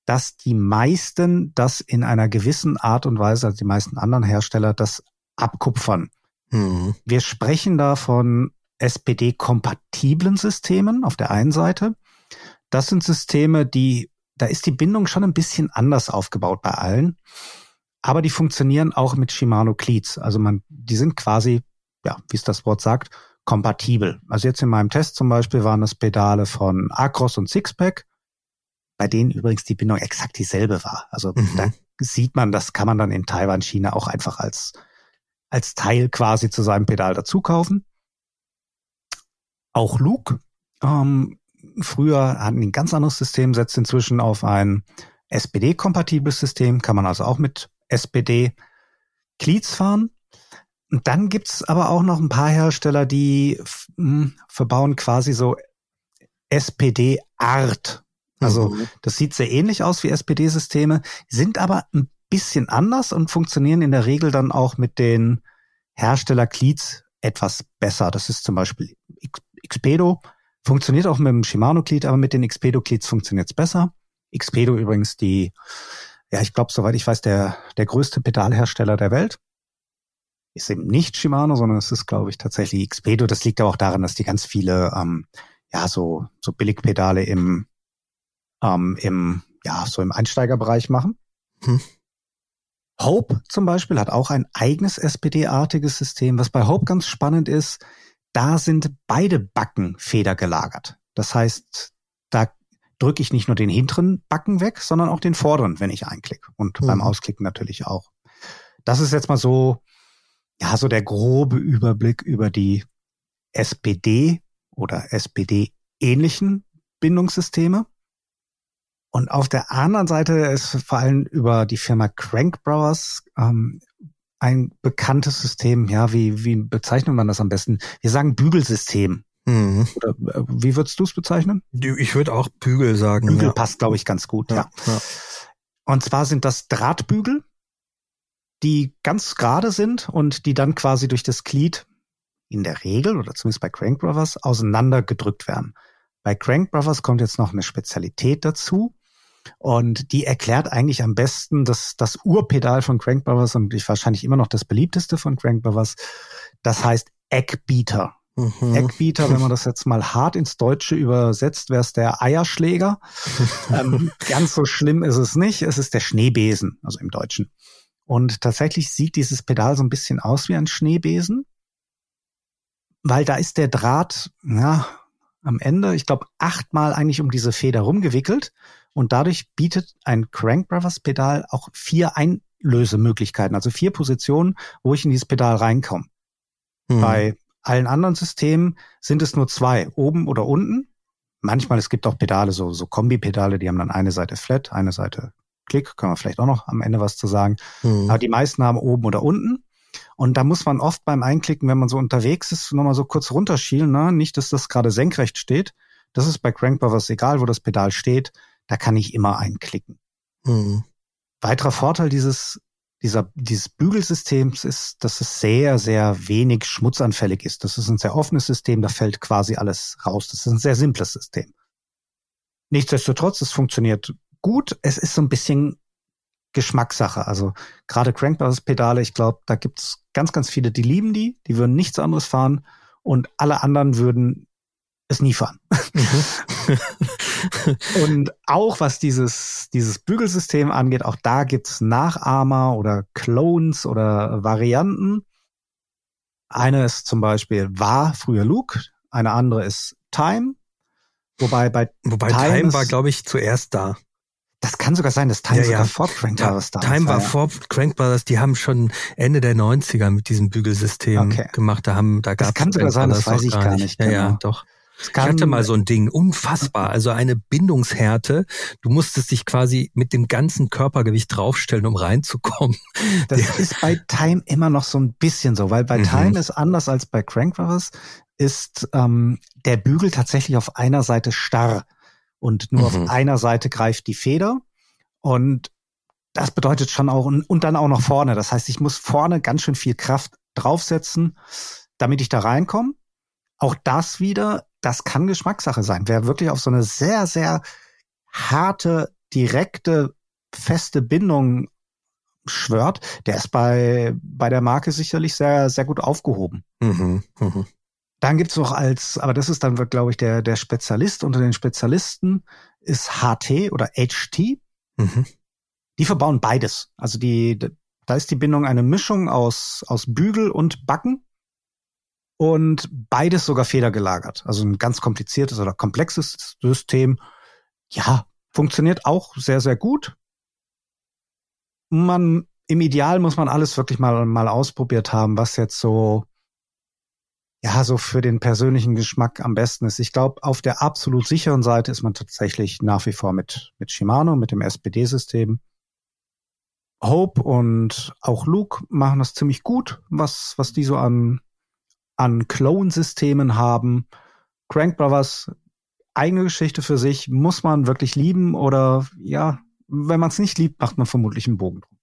dass die meisten das in einer gewissen Art und Weise, also die meisten anderen Hersteller, das abkupfern. Mhm. Wir sprechen da von SPD-kompatiblen Systemen auf der einen Seite. Das sind Systeme, die, da ist die Bindung schon ein bisschen anders aufgebaut bei allen. Aber die funktionieren auch mit Shimano Cleats. Also man, die sind quasi, ja, wie es das Wort sagt, kompatibel. Also jetzt in meinem Test zum Beispiel waren das Pedale von Acros und Sixpack, bei denen übrigens die Bindung exakt dieselbe war. Also mhm. da sieht man, das kann man dann in Taiwan, China auch einfach als, als Teil quasi zu seinem Pedal dazu kaufen. Auch Luke, ähm, früher hatten die ein ganz anderes System, setzt inzwischen auf ein SPD-kompatibles System, kann man also auch mit SPD Cleats fahren. Und dann gibt's aber auch noch ein paar Hersteller, die mh, hm, verbauen quasi so SPD Art. Also mhm. das sieht sehr ähnlich aus wie SPD-Systeme, sind aber ein bisschen anders und funktionieren in der Regel dann auch mit den Hersteller Cleats etwas besser. Das ist zum Beispiel Xpedo, funktioniert auch mit dem Shimano Cleat, aber mit den Xpedo Cleats funktioniert's besser. Xpedo übrigens die ja, ich glaube, soweit ich weiß, der, der größte Pedalhersteller der Welt. Ist eben nicht Shimano, sondern es ist, glaube ich, tatsächlich Xpedo. Das liegt aber auch daran, dass die ganz viele, ähm, ja, so, so Billigpedale im, ähm, im, ja, so im Einsteigerbereich machen. Hm. Hope zum Beispiel hat auch ein eigenes SPD-artiges System. Was bei Hope ganz spannend ist, da sind beide Backen federgelagert. Das heißt, da drücke ich nicht nur den hinteren Backen weg, sondern auch den vorderen, wenn ich einklicke. Und mhm. beim Ausklicken natürlich auch. Das ist jetzt mal so, ja, so der grobe Überblick über die SPD oder SPD-ähnlichen Bindungssysteme. Und auf der anderen Seite ist vor allem über die Firma Crank Browers ähm, ein bekanntes System. Ja, wie, wie bezeichnet man das am besten? Wir sagen Bügelsystem. Mhm. Oder äh, wie würdest du es bezeichnen? Ich würde auch Bügel sagen. Bügel ja. passt, glaube ich, ganz gut, ja, ja. ja. Und zwar sind das Drahtbügel, die ganz gerade sind und die dann quasi durch das Glied in der Regel oder zumindest bei Crank Brothers auseinandergedrückt werden. Bei Crank Brothers kommt jetzt noch eine Spezialität dazu. Und die erklärt eigentlich am besten das, das Urpedal von Crank Brothers und wahrscheinlich immer noch das beliebteste von Crank Brothers. Das heißt Eckbeater. Mhm. Eckbieter, wenn man das jetzt mal hart ins Deutsche übersetzt, wäre es der Eierschläger. ähm, ganz so schlimm ist es nicht. Es ist der Schneebesen, also im Deutschen. Und tatsächlich sieht dieses Pedal so ein bisschen aus wie ein Schneebesen, weil da ist der Draht, ja, am Ende, ich glaube, achtmal eigentlich um diese Feder rumgewickelt. Und dadurch bietet ein Crank Brothers Pedal auch vier Einlösemöglichkeiten, also vier Positionen, wo ich in dieses Pedal reinkomme. Mhm. Bei allen anderen Systemen sind es nur zwei, oben oder unten. Manchmal, es gibt auch Pedale, so, so Kombi-Pedale, die haben dann eine Seite flat, eine Seite Klick, können wir vielleicht auch noch am Ende was zu sagen. Mhm. Aber die meisten haben oben oder unten. Und da muss man oft beim Einklicken, wenn man so unterwegs ist, nochmal so kurz runterschielen, ne? nicht, dass das gerade senkrecht steht. Das ist bei Crankbowers egal, wo das Pedal steht, da kann ich immer einklicken. Mhm. Weiterer Vorteil dieses dieser, dieses Bügelsystems ist, dass es sehr, sehr wenig schmutzanfällig ist. Das ist ein sehr offenes System, da fällt quasi alles raus. Das ist ein sehr simples System. Nichtsdestotrotz, es funktioniert gut. Es ist so ein bisschen Geschmackssache. Also gerade Crankbars-Pedale, ich glaube, da gibt's ganz, ganz viele, die lieben die, die würden nichts anderes fahren und alle anderen würden es nie fahren. Mhm. und auch was dieses, dieses Bügelsystem angeht, auch da gibt's Nachahmer oder Clones oder Varianten. Eine ist zum Beispiel war früher Luke, eine andere ist Time. Wobei bei Wobei Time, Time war, glaube ich, zuerst da. Das kann sogar sein, dass Time ja, sogar ja. vor Crank Brothers da Time war ja. vor Crank Brothers, die haben schon Ende der 90er mit diesem Bügelsystem okay. gemacht. Da haben, da gab es. Das kann sogar sein, das weiß ich gar nicht. nicht. Ja, genau. ja, doch. Ich hatte mal so ein Ding, unfassbar. Also eine Bindungshärte. Du musstest dich quasi mit dem ganzen Körpergewicht draufstellen, um reinzukommen. Das ist bei Time immer noch so ein bisschen so, weil bei mhm. Time ist anders als bei Crankbrothers, ist ähm, der Bügel tatsächlich auf einer Seite starr und nur mhm. auf einer Seite greift die Feder. Und das bedeutet schon auch, und dann auch noch vorne. Das heißt, ich muss vorne ganz schön viel Kraft draufsetzen, damit ich da reinkomme. Auch das wieder das kann Geschmackssache sein. Wer wirklich auf so eine sehr, sehr harte direkte feste Bindung schwört, der ist bei, bei der Marke sicherlich sehr, sehr gut aufgehoben. Mhm, mh. Dann gibt's noch als, aber das ist dann, glaube ich, der, der Spezialist unter den Spezialisten ist HT oder HT. Mhm. Die verbauen beides. Also die, da ist die Bindung eine Mischung aus, aus Bügel und Backen und beides sogar federgelagert. Also ein ganz kompliziertes oder komplexes System. Ja, funktioniert auch sehr, sehr gut. Man, im Ideal muss man alles wirklich mal, mal ausprobiert haben, was jetzt so ja, so für den persönlichen Geschmack am besten ist. Ich glaube, auf der absolut sicheren Seite ist man tatsächlich nach wie vor mit, mit Shimano, mit dem SPD-System. Hope und auch Luke machen das ziemlich gut, was, was die so an, an Clone-Systemen haben. Crank Brothers, eigene Geschichte für sich, muss man wirklich lieben oder ja, wenn man es nicht liebt, macht man vermutlich einen Bogen drum.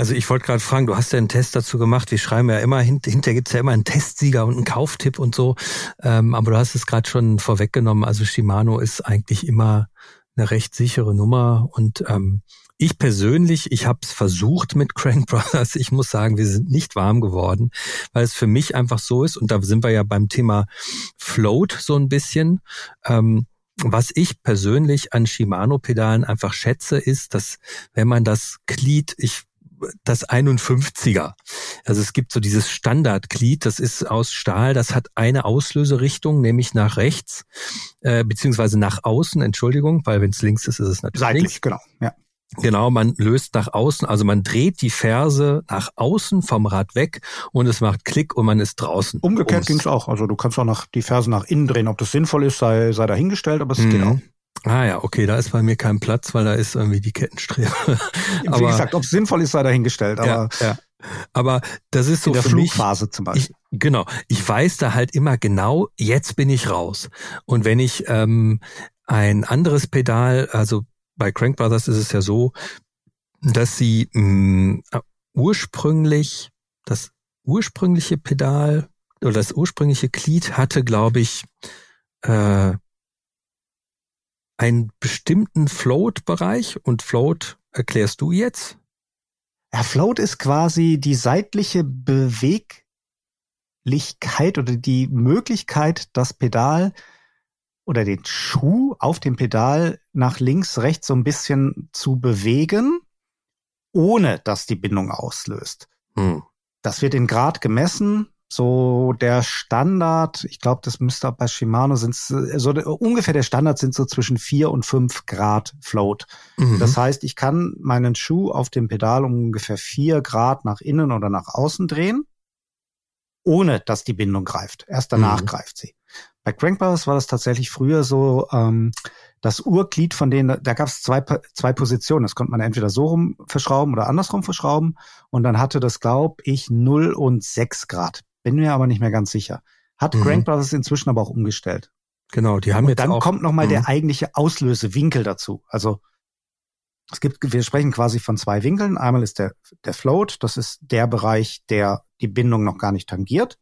Also ich wollte gerade fragen, du hast ja einen Test dazu gemacht. Wir schreiben ja immer, hint, hinterher gibt's ja immer einen Testsieger und einen Kauftipp und so. Ähm, aber du hast es gerade schon vorweggenommen. Also Shimano ist eigentlich immer eine recht sichere Nummer. Und ähm, ich persönlich, ich habe es versucht mit Crank Brothers. Ich muss sagen, wir sind nicht warm geworden, weil es für mich einfach so ist. Und da sind wir ja beim Thema Float so ein bisschen. Ähm, was ich persönlich an Shimano-Pedalen einfach schätze, ist, dass wenn man das Glied, ich das 51er. Also es gibt so dieses Standardglied, das ist aus Stahl, das hat eine Auslöserichtung, nämlich nach rechts, äh, beziehungsweise nach außen, Entschuldigung, weil wenn es links ist, ist es natürlich Seitlich, links. genau, ja. Genau, man löst nach außen, also man dreht die Ferse nach außen vom Rad weg und es macht Klick und man ist draußen. Umgekehrt ging's auch. Also du kannst auch nach die Ferse nach innen drehen. Ob das sinnvoll ist, sei, sei dahingestellt, aber es mhm. geht auch. Ah ja, okay, da ist bei mir kein Platz, weil da ist irgendwie die Kettenstrebe. aber, Wie gesagt, ob es sinnvoll ist, sei dahingestellt. Aber, ja, ja. aber das ist so in der für Flugphase mich, zum Beispiel. Ich, genau, ich weiß da halt immer genau, jetzt bin ich raus. Und wenn ich ähm, ein anderes Pedal, also bei Crank Brothers ist es ja so, dass sie mh, äh, ursprünglich das ursprüngliche Pedal oder das ursprüngliche Glied hatte, glaube ich, äh, einen bestimmten Float-Bereich und Float erklärst du jetzt? Ja, Float ist quasi die seitliche Beweglichkeit oder die Möglichkeit, das Pedal oder den Schuh auf dem Pedal nach links, rechts so ein bisschen zu bewegen, ohne dass die Bindung auslöst. Hm. Das wird in Grad gemessen so der Standard, ich glaube, das müsste auch bei Shimano sind so ungefähr der Standard sind so zwischen vier und fünf Grad Float. Mhm. Das heißt, ich kann meinen Schuh auf dem Pedal um ungefähr vier Grad nach innen oder nach außen drehen, ohne dass die Bindung greift. Erst danach mhm. greift sie. Bei Crankbars war das tatsächlich früher so, ähm, das Urglied von denen, da gab es zwei, zwei Positionen. Das konnte man entweder so rum verschrauben oder andersrum verschrauben. Und dann hatte das, glaube ich, 0 und 6 Grad bin mir aber nicht mehr ganz sicher. Hat mhm. Crank Brothers inzwischen aber auch umgestellt. Genau, die haben Und jetzt dann auch, kommt noch mal der mhm. eigentliche Auslösewinkel dazu. Also es gibt, wir sprechen quasi von zwei Winkeln. Einmal ist der, der Float, das ist der Bereich, der die Bindung noch gar nicht tangiert.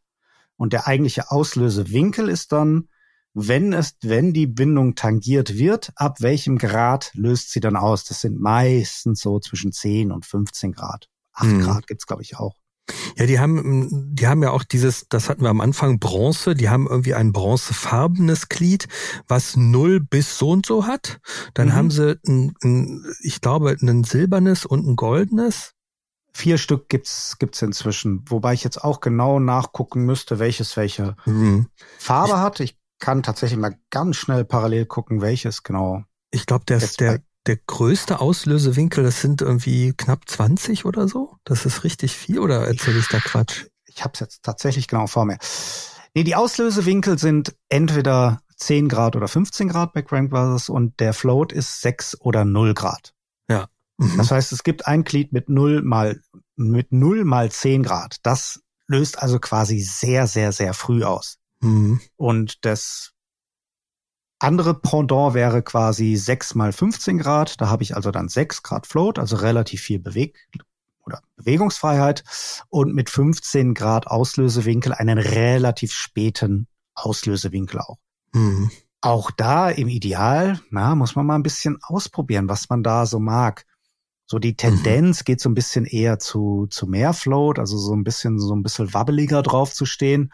Und der eigentliche Auslösewinkel ist dann, wenn es, wenn die Bindung tangiert wird, ab welchem Grad löst sie dann aus? Das sind meistens so zwischen 10 und 15 Grad. 8 mhm. Grad gibt's glaube ich, auch. Ja, die haben, die haben ja auch dieses, das hatten wir am Anfang, Bronze, die haben irgendwie ein bronzefarbenes Glied, was null bis so und so hat. Dann mhm. haben sie, ein, ein, ich glaube, ein silbernes und ein goldenes. Vier Stück gibt's gibt's inzwischen, wobei ich jetzt auch genau nachgucken müsste, welches welche mhm. Farbe hat. Ich kann tatsächlich mal ganz schnell parallel gucken, welches genau. Ich glaube, der, der, der größte Auslösewinkel, das sind irgendwie knapp 20 oder so? Das ist richtig viel oder erzähle ich da Quatsch? Ich habe es jetzt tatsächlich genau vor mir. Nee, die Auslösewinkel sind entweder 10 Grad oder 15 Grad bei Crank Brothers und der Float ist 6 oder 0 Grad. Ja. Mhm. Das heißt, es gibt ein Glied mit 0 mal, mit 0 mal 10 Grad. Das löst also quasi sehr, sehr, sehr früh aus. Mhm. Und das andere Pendant wäre quasi 6 mal 15 Grad. Da habe ich also dann 6 Grad Float, also relativ viel Beweg oder Bewegungsfreiheit und mit 15 Grad Auslösewinkel einen relativ späten Auslösewinkel auch. Mhm. auch da im Ideal, na, muss man mal ein bisschen ausprobieren, was man da so mag. So die Tendenz mhm. geht so ein bisschen eher zu, zu mehr Float, also so ein bisschen, so ein bisschen wabbeliger drauf zu stehen.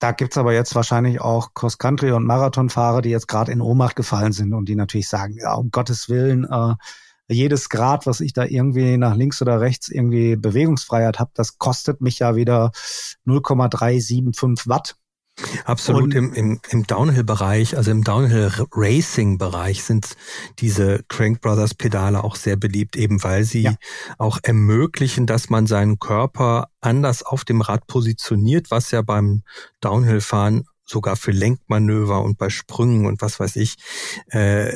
Da gibt's aber jetzt wahrscheinlich auch Cross-Country- und Marathonfahrer, die jetzt gerade in Ohnmacht gefallen sind und die natürlich sagen, ja, um Gottes Willen, äh, jedes Grad, was ich da irgendwie nach links oder rechts irgendwie Bewegungsfreiheit habe, das kostet mich ja wieder 0,375 Watt. Absolut und im, im, im Downhill-Bereich, also im Downhill-Racing-Bereich sind diese Crank Brothers Pedale auch sehr beliebt, eben weil sie ja. auch ermöglichen, dass man seinen Körper anders auf dem Rad positioniert, was ja beim Downhill-Fahren sogar für Lenkmanöver und bei Sprüngen und was weiß ich äh,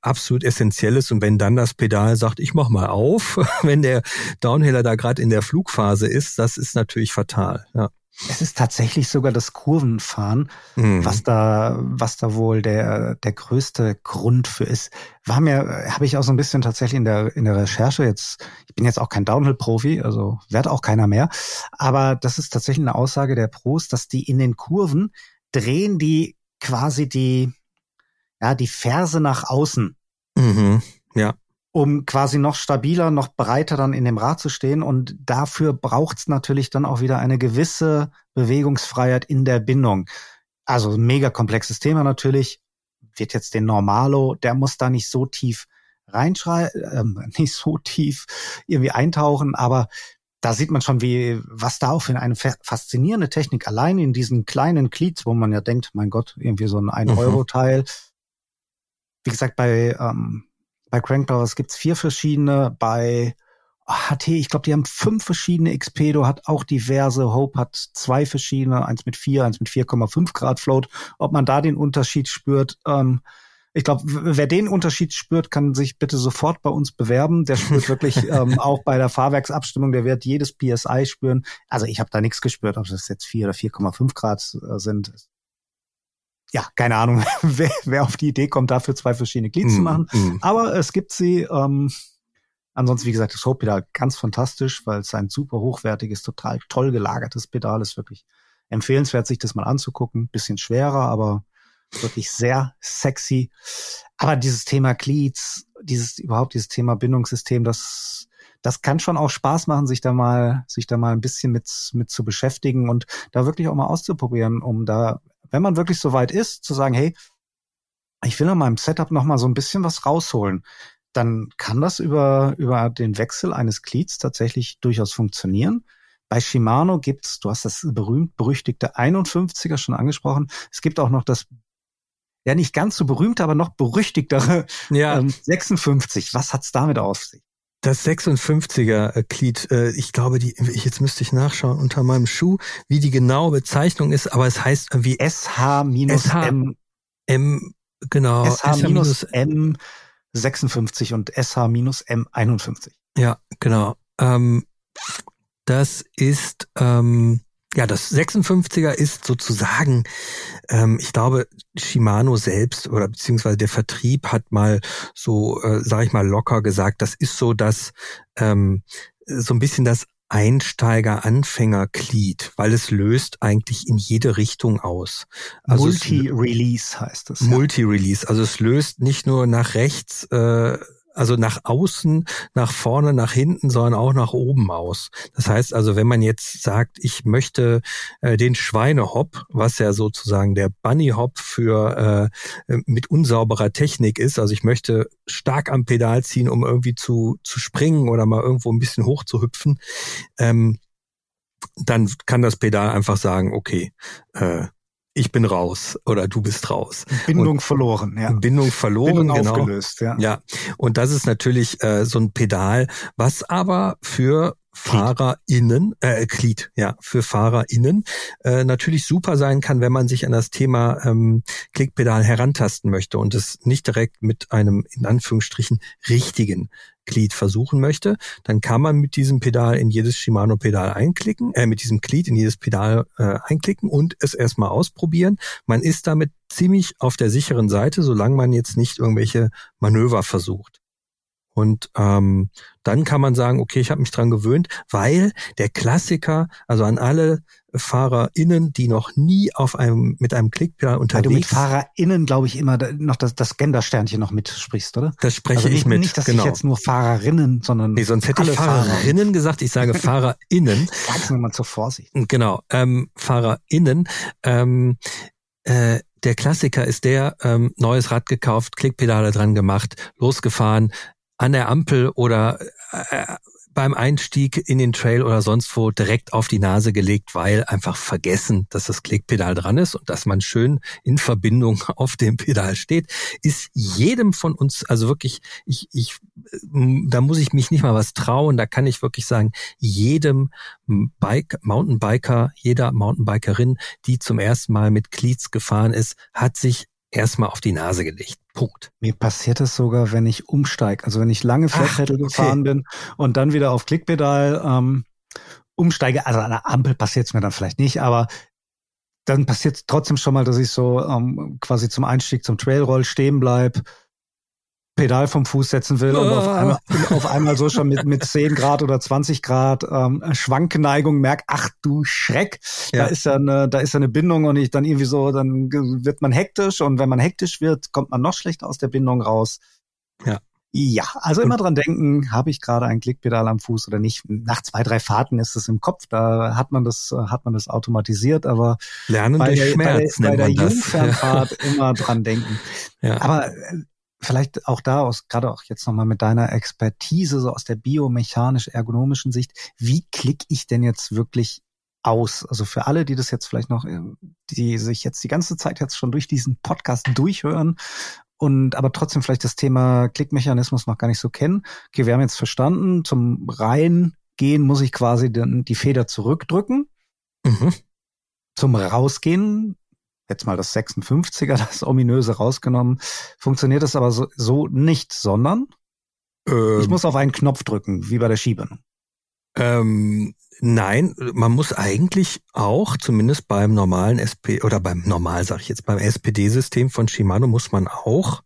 absolut essentiell ist. Und wenn dann das Pedal sagt, ich mach mal auf, wenn der Downhiller da gerade in der Flugphase ist, das ist natürlich fatal. Ja. Es ist tatsächlich sogar das Kurvenfahren, mhm. was da, was da wohl der, der größte Grund für ist. War mir, habe ich auch so ein bisschen tatsächlich in der, in der Recherche jetzt, ich bin jetzt auch kein Downhill-Profi, also werde auch keiner mehr, aber das ist tatsächlich eine Aussage der Pros, dass die in den Kurven drehen die quasi die, ja, die Ferse nach außen. Mhm, ja. Um quasi noch stabiler, noch breiter dann in dem Rad zu stehen. Und dafür braucht es natürlich dann auch wieder eine gewisse Bewegungsfreiheit in der Bindung. Also mega komplexes Thema natürlich. Wird jetzt den Normalo, der muss da nicht so tief reinschreien, ähm, nicht so tief irgendwie eintauchen, aber da sieht man schon, wie, was da auch für eine faszinierende Technik allein in diesen kleinen Cleats, wo man ja denkt, mein Gott, irgendwie so ein 1-Euro-Teil. Mhm. Wie gesagt, bei, ähm, bei Crankdowers gibt's vier verschiedene, bei HT, ich glaube, die haben fünf verschiedene. Xpedo hat auch diverse. Hope hat zwei verschiedene, eins mit vier, eins mit 4,5 Grad Float. Ob man da den Unterschied spürt, ähm, ich glaube, wer den Unterschied spürt, kann sich bitte sofort bei uns bewerben. Der spürt wirklich ähm, auch bei der Fahrwerksabstimmung, der wird jedes PSI spüren. Also ich habe da nichts gespürt, ob das jetzt 4 oder 4,5 Grad äh, sind. Ja, keine Ahnung, wer, wer auf die Idee kommt, dafür zwei verschiedene Glieds mm, zu machen. Mm. Aber es gibt sie. Ähm, ansonsten, wie gesagt, das Showpedal ganz fantastisch, weil es ein super hochwertiges, total toll gelagertes Pedal ist. Wirklich empfehlenswert, sich das mal anzugucken. Bisschen schwerer, aber wirklich sehr sexy. Aber dieses Thema Cleats, dieses überhaupt dieses Thema Bindungssystem, das das kann schon auch Spaß machen, sich da mal sich da mal ein bisschen mit mit zu beschäftigen und da wirklich auch mal auszuprobieren, um da, wenn man wirklich so weit ist, zu sagen, hey, ich will an meinem Setup noch mal so ein bisschen was rausholen, dann kann das über über den Wechsel eines Cleats tatsächlich durchaus funktionieren. Bei Shimano gibt's, du hast das berühmt berüchtigte 51er schon angesprochen. Es gibt auch noch das ja nicht ganz so berühmte, aber noch berüchtigtere ja. ähm, 56. Was hat's damit auf sich? Das 56er äh, äh, ich glaube, die, jetzt müsste ich nachschauen unter meinem Schuh, wie die genaue Bezeichnung ist, aber es heißt irgendwie SH-M. M, genau. SH-M 56 und SH-M 51. Ja, genau. Ähm, das ist, ähm, ja, das 56er ist sozusagen, ähm, ich glaube, Shimano selbst oder beziehungsweise der Vertrieb hat mal so, äh, sage ich mal, locker gesagt, das ist so das, ähm, so ein bisschen das Einsteiger-Anfänger-Glied, weil es löst eigentlich in jede Richtung aus. Also Multi-Release heißt es. Multi-Release, also es löst nicht nur nach rechts äh, also nach außen, nach vorne, nach hinten, sondern auch nach oben aus. Das heißt also, wenn man jetzt sagt, ich möchte äh, den Schweinehop, was ja sozusagen der Bunny Hop für äh, mit unsauberer Technik ist, also ich möchte stark am Pedal ziehen, um irgendwie zu, zu springen oder mal irgendwo ein bisschen hoch zu hüpfen, ähm, dann kann das Pedal einfach sagen, okay, äh, ich bin raus oder du bist raus. Bindung und verloren, ja. Bindung verloren, Bindung genau. aufgelöst, ja. Ja, und das ist natürlich äh, so ein Pedal, was aber für FahrerInnen, äh, Glied, ja, für FahrerInnen äh, natürlich super sein kann, wenn man sich an das Thema ähm, Klickpedal herantasten möchte und es nicht direkt mit einem in Anführungsstrichen richtigen Glied versuchen möchte, dann kann man mit diesem Pedal in jedes Shimano-Pedal einklicken, äh, mit diesem Glied in jedes Pedal äh, einklicken und es erstmal ausprobieren. Man ist damit ziemlich auf der sicheren Seite, solange man jetzt nicht irgendwelche Manöver versucht. Und ähm, dann kann man sagen, okay, ich habe mich dran gewöhnt, weil der Klassiker, also an alle FahrerInnen, die noch nie auf einem mit einem Klickpedal unterwegs Weil du mit FahrerInnen, glaube ich, immer noch das, das Gendersternchen noch mitsprichst, oder? Das spreche also nicht, ich mit. Nicht, dass genau. ich jetzt nur Fahrerinnen, sondern nee, sonst hätte ich Fahrerinnen Fahrer. gesagt. Ich sage FahrerInnen. Sag's mir mal zur Vorsicht. Genau, ähm, FahrerInnen. Ähm, äh, der Klassiker ist der, ähm, neues Rad gekauft, Klickpedale dran gemacht, losgefahren, an der Ampel oder äh, beim Einstieg in den Trail oder sonst wo direkt auf die Nase gelegt, weil einfach vergessen, dass das Klickpedal dran ist und dass man schön in Verbindung auf dem Pedal steht, ist jedem von uns, also wirklich, ich, ich, da muss ich mich nicht mal was trauen, da kann ich wirklich sagen, jedem Bike, Mountainbiker, jeder Mountainbikerin, die zum ersten Mal mit Cleats gefahren ist, hat sich erstmal auf die Nase gelegt. Punkt. Mir passiert es sogar, wenn ich umsteige. Also wenn ich lange Flatpedal okay. gefahren bin und dann wieder auf Klickpedal ähm, umsteige. Also an der Ampel passiert es mir dann vielleicht nicht, aber dann passiert es trotzdem schon mal, dass ich so ähm, quasi zum Einstieg zum Trailroll stehen bleib Pedal vom Fuß setzen will und auf einmal, auf einmal so schon mit, mit 10 Grad oder 20 Grad ähm, Schwankneigung merkt, ach du Schreck, ja. da ist ja eine, da ist ja eine Bindung und ich dann irgendwie so, dann wird man hektisch und wenn man hektisch wird, kommt man noch schlechter aus der Bindung raus. Ja. Ja, also immer dran denken, habe ich gerade ein Klickpedal am Fuß oder nicht. Nach zwei, drei Fahrten ist es im Kopf, da hat man das, hat man das automatisiert, aber Lernen durch der, Schmerz bei bei der Jungfernfahrt immer dran denken. Ja. Aber vielleicht auch da aus, gerade auch jetzt nochmal mit deiner Expertise, so aus der biomechanisch-ergonomischen Sicht, wie klicke ich denn jetzt wirklich aus? Also für alle, die das jetzt vielleicht noch, äh, die sich jetzt die ganze Zeit jetzt schon durch diesen Podcast durchhören und aber trotzdem vielleicht das Thema Klickmechanismus noch gar nicht so kennen. Okay, wir haben jetzt verstanden, zum Reingehen muss ich quasi den, die Feder zurückdrücken. Mhm. Zum Rausgehen jetzt mal das 56er, das ominöse rausgenommen, funktioniert das aber so, so nicht, sondern ähm, ich muss auf einen Knopf drücken, wie bei der Schiebe. Ähm, nein, man muss eigentlich auch, zumindest beim normalen SP oder beim normal, sag ich jetzt, beim SPD-System von Shimano muss man auch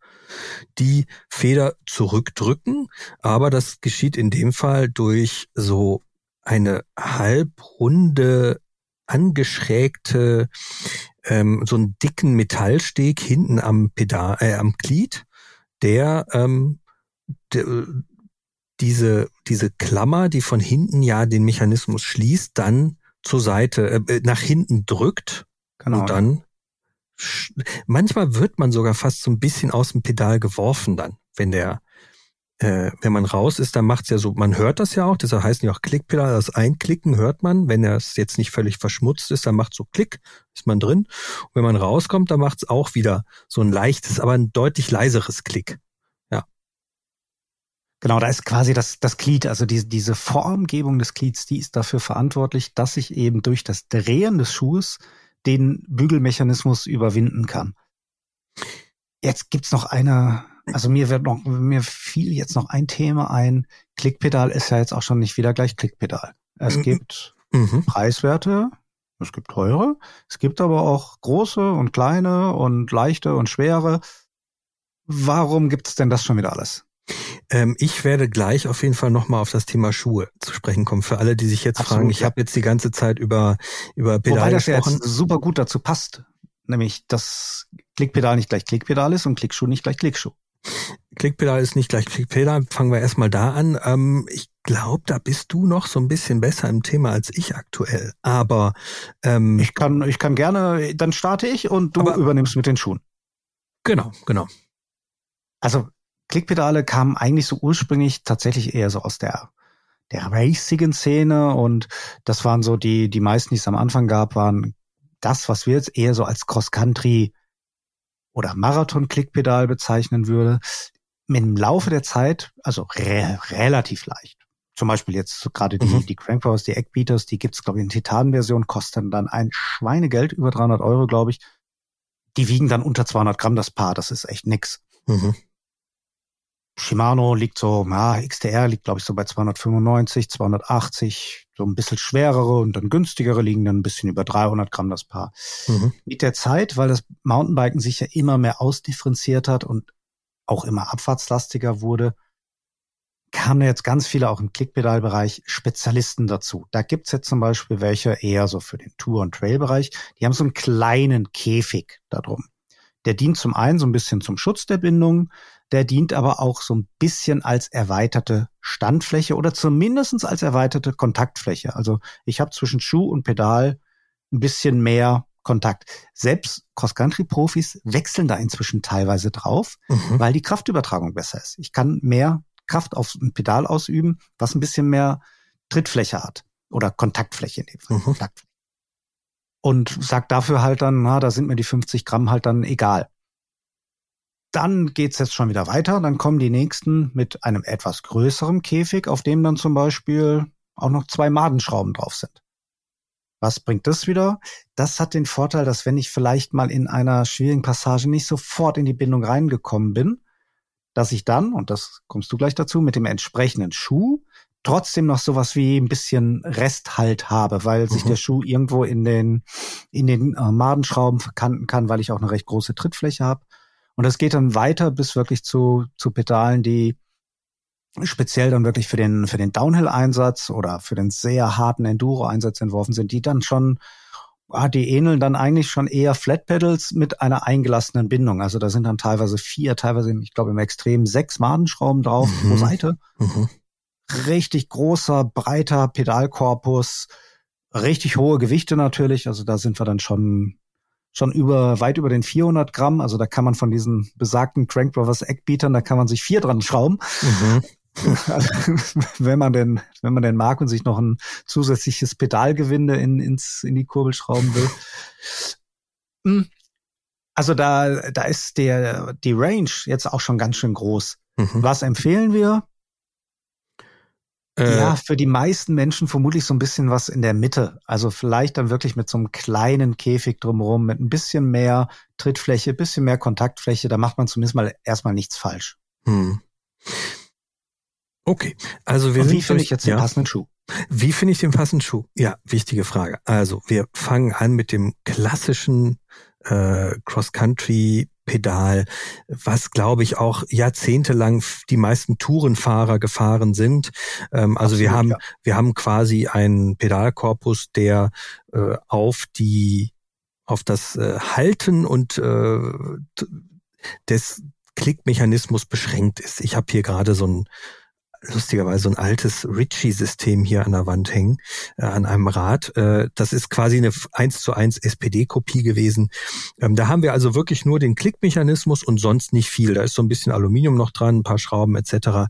die Feder zurückdrücken, aber das geschieht in dem Fall durch so eine halbrunde angeschrägte ähm, so einen dicken Metallsteg hinten am Pedal, äh, am Glied, der, ähm, der diese diese Klammer, die von hinten ja den Mechanismus schließt, dann zur Seite äh, nach hinten drückt genau. und dann manchmal wird man sogar fast so ein bisschen aus dem Pedal geworfen dann, wenn der äh, wenn man raus ist, dann macht's ja so, man hört das ja auch, deshalb heißen ja auch Klickpedal, das Einklicken hört man, wenn es jetzt nicht völlig verschmutzt ist, dann macht so Klick, ist man drin. Und wenn man rauskommt, dann macht's auch wieder so ein leichtes, aber ein deutlich leiseres Klick. Ja. Genau, da ist quasi das, das Glied, also die, diese Formgebung des Glieds, die ist dafür verantwortlich, dass ich eben durch das Drehen des Schuhes den Bügelmechanismus überwinden kann. Jetzt gibt's noch eine, also mir wird noch, mir fiel jetzt noch ein Thema ein. Klickpedal ist ja jetzt auch schon nicht wieder gleich Klickpedal. Es mhm. gibt mhm. Preiswerte, es gibt teure, es gibt aber auch große und kleine und leichte und schwere. Warum gibt es denn das schon wieder alles? Ähm, ich werde gleich auf jeden Fall nochmal auf das Thema Schuhe zu sprechen kommen. Für alle, die sich jetzt Absolut, fragen, ich ja. habe jetzt die ganze Zeit über, über Pedal Wobei das gesprochen. jetzt super gut dazu passt. Nämlich, dass Klickpedal nicht gleich Klickpedal ist und Klickschuh nicht gleich Klickschuh. Klickpedal ist nicht gleich Klickpedal. Fangen wir erstmal da an. Ähm, ich glaube, da bist du noch so ein bisschen besser im Thema als ich aktuell. Aber ähm, ich kann, ich kann gerne. Dann starte ich und du aber, übernimmst mit den Schuhen. Genau, genau. Also Klickpedale kamen eigentlich so ursprünglich tatsächlich eher so aus der der racigen Szene und das waren so die die meisten, die es am Anfang gab, waren das, was wir jetzt eher so als Cross Country oder Marathon-Klickpedal bezeichnen würde, dem Laufe der Zeit, also re relativ leicht. Zum Beispiel jetzt gerade die, mhm. die Crankpowers, die Eckbeaters, die gibt's glaube ich in Titanversion, kosten dann ein Schweinegeld, über 300 Euro, glaube ich. Die wiegen dann unter 200 Gramm das Paar, das ist echt nix. Mhm. Shimano liegt so, ja, XTR liegt glaube ich so bei 295, 280, so ein bisschen schwerere und dann günstigere liegen dann ein bisschen über 300 Gramm das Paar. Mhm. Mit der Zeit, weil das Mountainbiken sich ja immer mehr ausdifferenziert hat und auch immer abfahrtslastiger wurde, kamen jetzt ganz viele auch im Klickpedalbereich Spezialisten dazu. Da gibt's jetzt zum Beispiel welche eher so für den Tour- und Trail-Bereich. Die haben so einen kleinen Käfig darum. Der dient zum einen so ein bisschen zum Schutz der Bindung, der dient aber auch so ein bisschen als erweiterte Standfläche oder zumindestens als erweiterte Kontaktfläche. Also ich habe zwischen Schuh und Pedal ein bisschen mehr Kontakt. Selbst Cross-Country-Profis wechseln da inzwischen teilweise drauf, mhm. weil die Kraftübertragung besser ist. Ich kann mehr Kraft auf ein Pedal ausüben, was ein bisschen mehr Trittfläche hat oder Kontaktfläche in dem Fall. Mhm. Kontaktfläche. Und sagt dafür halt dann, na, da sind mir die 50 Gramm halt dann egal. Dann geht's jetzt schon wieder weiter. Dann kommen die nächsten mit einem etwas größeren Käfig, auf dem dann zum Beispiel auch noch zwei Madenschrauben drauf sind. Was bringt das wieder? Das hat den Vorteil, dass wenn ich vielleicht mal in einer schwierigen Passage nicht sofort in die Bindung reingekommen bin, dass ich dann, und das kommst du gleich dazu, mit dem entsprechenden Schuh trotzdem noch sowas wie ein bisschen Resthalt habe, weil sich mhm. der Schuh irgendwo in den, in den äh, Madenschrauben verkanten kann, weil ich auch eine recht große Trittfläche habe. Und das geht dann weiter bis wirklich zu, zu Pedalen, die speziell dann wirklich für den, für den Downhill-Einsatz oder für den sehr harten Enduro-Einsatz entworfen sind, die dann schon, ah, die ähneln dann eigentlich schon eher Flat Pedals mit einer eingelassenen Bindung. Also da sind dann teilweise vier, teilweise, ich glaube im Extrem sechs Madenschrauben drauf mhm. pro Seite. Mhm. Richtig großer, breiter Pedalkorpus, richtig hohe Gewichte natürlich. Also da sind wir dann schon schon über weit über den 400 Gramm. Also da kann man von diesen besagten Crank Brothers Eckbeatern, da kann man sich vier dran schrauben. Mhm. Also, wenn man denn, wenn man denn mag und sich noch ein zusätzliches Pedalgewinde in, ins, in die Kurbel schrauben will. Hm. Also da, da ist der, die Range jetzt auch schon ganz schön groß. Mhm. Was empfehlen wir? Äh, ja, für die meisten Menschen vermutlich so ein bisschen was in der Mitte. Also vielleicht dann wirklich mit so einem kleinen Käfig drumherum, mit ein bisschen mehr Trittfläche, bisschen mehr Kontaktfläche. Da macht man zumindest mal erstmal nichts falsch. Hm. Okay, also wir Und sind. Wie finde ich jetzt den ja. passenden Schuh? Wie finde ich den passenden Schuh? Ja, wichtige Frage. Also wir fangen an mit dem klassischen äh, Cross-Country Pedal, was glaube ich auch jahrzehntelang die meisten Tourenfahrer gefahren sind. Ähm, also Absolut, wir haben ja. wir haben quasi einen Pedalkorpus, der äh, auf die auf das äh, Halten und äh, des Klickmechanismus beschränkt ist. Ich habe hier gerade so ein lustigerweise so ein altes Ritchie-System hier an der Wand hängen, äh, an einem Rad. Äh, das ist quasi eine 1 zu 1 SPD-Kopie gewesen. Ähm, da haben wir also wirklich nur den Klickmechanismus und sonst nicht viel. Da ist so ein bisschen Aluminium noch dran, ein paar Schrauben etc.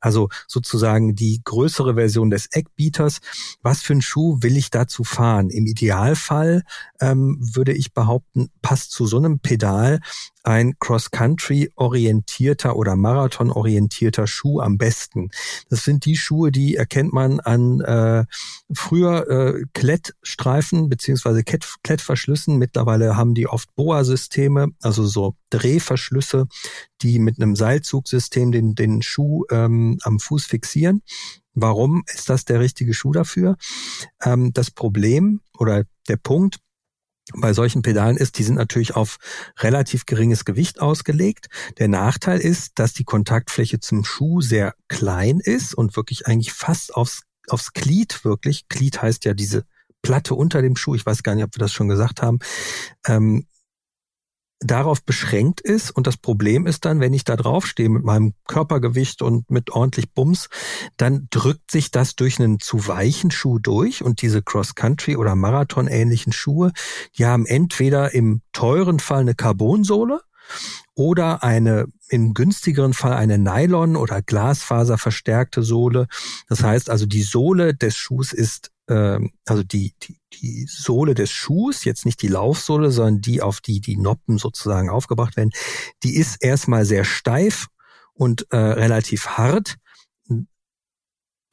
Also sozusagen die größere Version des Eckbeaters. Was für einen Schuh will ich dazu fahren? Im Idealfall ähm, würde ich behaupten, passt zu so einem Pedal ein Cross-Country-orientierter oder Marathon-orientierter Schuh am besten. Das sind die Schuhe, die erkennt man an äh, früher äh, Klettstreifen beziehungsweise Klettverschlüssen. Mittlerweile haben die oft Boa-Systeme, also so Drehverschlüsse, die mit einem Seilzugsystem den, den Schuh ähm, am Fuß fixieren. Warum ist das der richtige Schuh dafür? Ähm, das Problem oder der Punkt, bei solchen Pedalen ist, die sind natürlich auf relativ geringes Gewicht ausgelegt. Der Nachteil ist, dass die Kontaktfläche zum Schuh sehr klein ist und wirklich eigentlich fast aufs, aufs Glied wirklich, Glied heißt ja diese Platte unter dem Schuh, ich weiß gar nicht, ob wir das schon gesagt haben, ähm, darauf beschränkt ist. Und das Problem ist dann, wenn ich da draufstehe mit meinem Körpergewicht und mit ordentlich Bums, dann drückt sich das durch einen zu weichen Schuh durch. Und diese Cross-Country- oder Marathon-ähnlichen Schuhe, die haben entweder im teuren Fall eine Carbonsohle oder eine im günstigeren Fall eine Nylon- oder Glasfaser verstärkte Sohle. Das heißt also, die Sohle des Schuhs ist ähm, also die, die, die Sohle des Schuhs, jetzt nicht die Laufsohle, sondern die, auf die die Noppen sozusagen aufgebracht werden, die ist erstmal sehr steif und äh, relativ hart.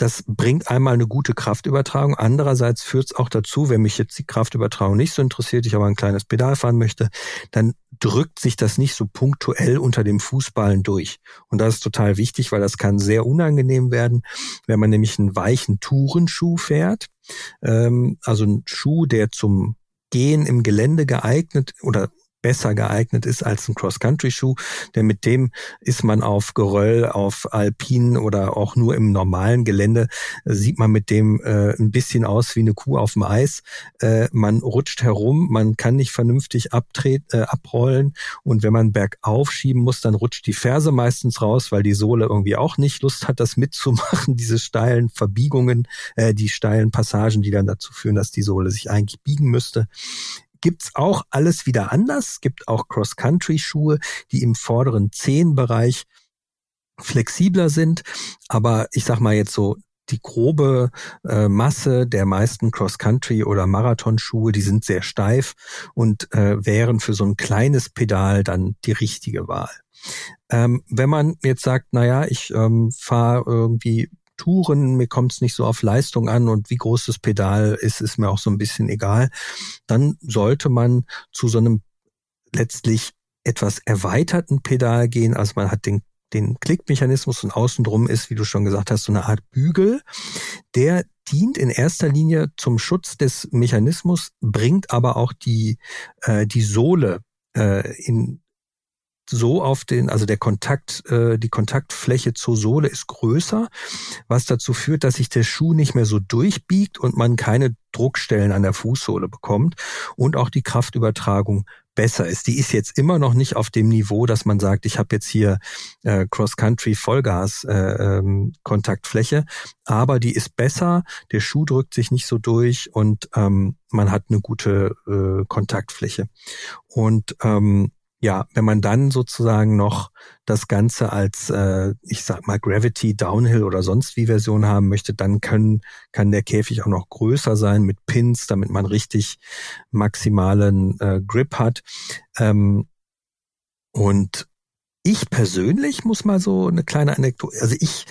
Das bringt einmal eine gute Kraftübertragung. Andererseits führt es auch dazu, wenn mich jetzt die Kraftübertragung nicht so interessiert, ich aber ein kleines Pedal fahren möchte, dann drückt sich das nicht so punktuell unter dem Fußballen durch. Und das ist total wichtig, weil das kann sehr unangenehm werden, wenn man nämlich einen weichen Tourenschuh fährt. Ähm, also ein Schuh, der zum Gehen im Gelände geeignet oder besser geeignet ist als ein Cross-Country-Schuh, denn mit dem ist man auf Geröll, auf Alpinen oder auch nur im normalen Gelände, äh, sieht man mit dem äh, ein bisschen aus wie eine Kuh auf dem Eis. Äh, man rutscht herum, man kann nicht vernünftig abtreten, äh, abrollen und wenn man bergauf schieben muss, dann rutscht die Ferse meistens raus, weil die Sohle irgendwie auch nicht Lust hat, das mitzumachen, diese steilen Verbiegungen, äh, die steilen Passagen, die dann dazu führen, dass die Sohle sich eigentlich biegen müsste gibt's auch alles wieder anders. Es gibt auch Cross-Country-Schuhe, die im vorderen Zehenbereich flexibler sind. Aber ich sag mal jetzt so, die grobe äh, Masse der meisten Cross-Country- oder Marathonschuhe, die sind sehr steif und äh, wären für so ein kleines Pedal dann die richtige Wahl. Ähm, wenn man jetzt sagt, naja, ich ähm, fahre irgendwie Touren, mir kommt es nicht so auf Leistung an und wie groß das Pedal ist, ist mir auch so ein bisschen egal, dann sollte man zu so einem letztlich etwas erweiterten Pedal gehen. Also man hat den den Klickmechanismus und außen drum ist, wie du schon gesagt hast, so eine Art Bügel. Der dient in erster Linie zum Schutz des Mechanismus, bringt aber auch die, äh, die Sohle äh, in, so auf den, also der Kontakt, äh, die Kontaktfläche zur Sohle ist größer, was dazu führt, dass sich der Schuh nicht mehr so durchbiegt und man keine Druckstellen an der Fußsohle bekommt und auch die Kraftübertragung besser ist. Die ist jetzt immer noch nicht auf dem Niveau, dass man sagt, ich habe jetzt hier äh, Cross-Country Vollgas äh, ähm, aber die ist besser, der Schuh drückt sich nicht so durch und ähm, man hat eine gute äh, Kontaktfläche. Und ähm, ja, wenn man dann sozusagen noch das Ganze als, äh, ich sag mal, Gravity Downhill oder sonst wie Version haben möchte, dann können, kann der Käfig auch noch größer sein mit Pins, damit man richtig maximalen äh, Grip hat. Ähm, und ich persönlich muss mal so eine kleine Anekdote, also ich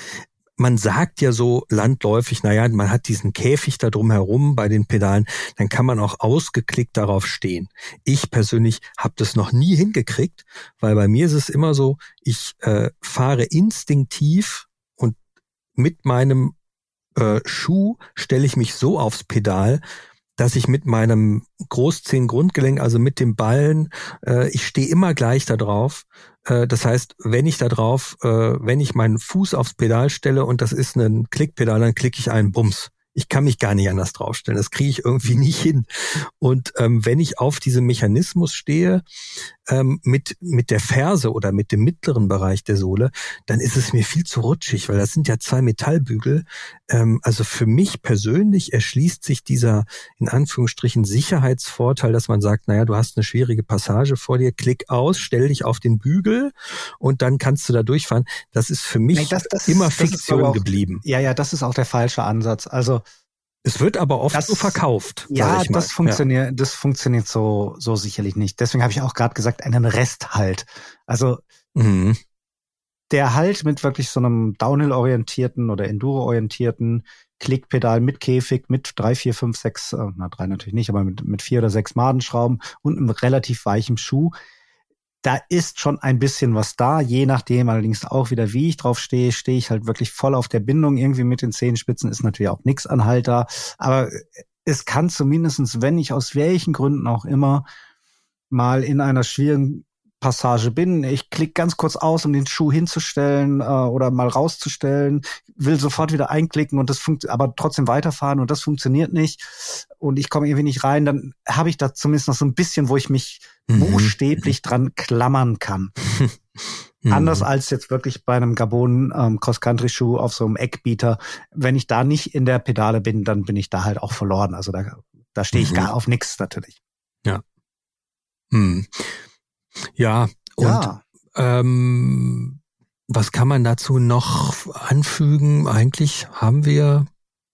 man sagt ja so landläufig, naja, man hat diesen Käfig da drum herum bei den Pedalen, dann kann man auch ausgeklickt darauf stehen. Ich persönlich habe das noch nie hingekriegt, weil bei mir ist es immer so, ich äh, fahre instinktiv und mit meinem äh, Schuh stelle ich mich so aufs Pedal, dass ich mit meinem Großzehen-Grundgelenk, also mit dem Ballen, äh, ich stehe immer gleich da drauf das heißt, wenn ich da drauf, äh, wenn ich meinen Fuß aufs Pedal stelle und das ist ein Klickpedal, dann klicke ich einen Bums ich kann mich gar nicht anders draufstellen. Das kriege ich irgendwie nicht hin. Und ähm, wenn ich auf diesem Mechanismus stehe, ähm, mit, mit der Ferse oder mit dem mittleren Bereich der Sohle, dann ist es mir viel zu rutschig, weil das sind ja zwei Metallbügel. Ähm, also für mich persönlich erschließt sich dieser in Anführungsstrichen Sicherheitsvorteil, dass man sagt, naja, du hast eine schwierige Passage vor dir, klick aus, stell dich auf den Bügel und dann kannst du da durchfahren. Das ist für mich nee, das, das immer ist, Fiktion auch, geblieben. Ja, ja, das ist auch der falsche Ansatz. Also es wird aber oft das, so verkauft. Ja, das funktioniert, ja. das funktioniert so, so sicherlich nicht. Deswegen habe ich auch gerade gesagt, einen Resthalt. Also mhm. der Halt mit wirklich so einem Downhill-orientierten oder Enduro-orientierten Klickpedal mit Käfig, mit drei, vier, fünf, sechs, äh, na drei natürlich nicht, aber mit, mit vier oder sechs Madenschrauben und einem relativ weichen Schuh da ist schon ein bisschen was da, je nachdem allerdings auch wieder, wie ich drauf stehe, stehe ich halt wirklich voll auf der Bindung irgendwie mit den Zehenspitzen, ist natürlich auch nix Anhalter, aber es kann zumindestens, wenn ich aus welchen Gründen auch immer mal in einer schwierigen Passage bin. Ich klicke ganz kurz aus, um den Schuh hinzustellen äh, oder mal rauszustellen, will sofort wieder einklicken und das funktioniert, aber trotzdem weiterfahren und das funktioniert nicht und ich komme irgendwie nicht rein, dann habe ich da zumindest noch so ein bisschen, wo ich mich mhm. buchstäblich dran klammern kann. mhm. Anders als jetzt wirklich bei einem Gabon ähm, Cross-Country-Schuh auf so einem Eckbieter. Wenn ich da nicht in der Pedale bin, dann bin ich da halt auch verloren. Also da, da stehe ich mhm. gar auf nichts natürlich. Ja. Hm. Ja, und ja. Ähm, was kann man dazu noch anfügen? Eigentlich haben wir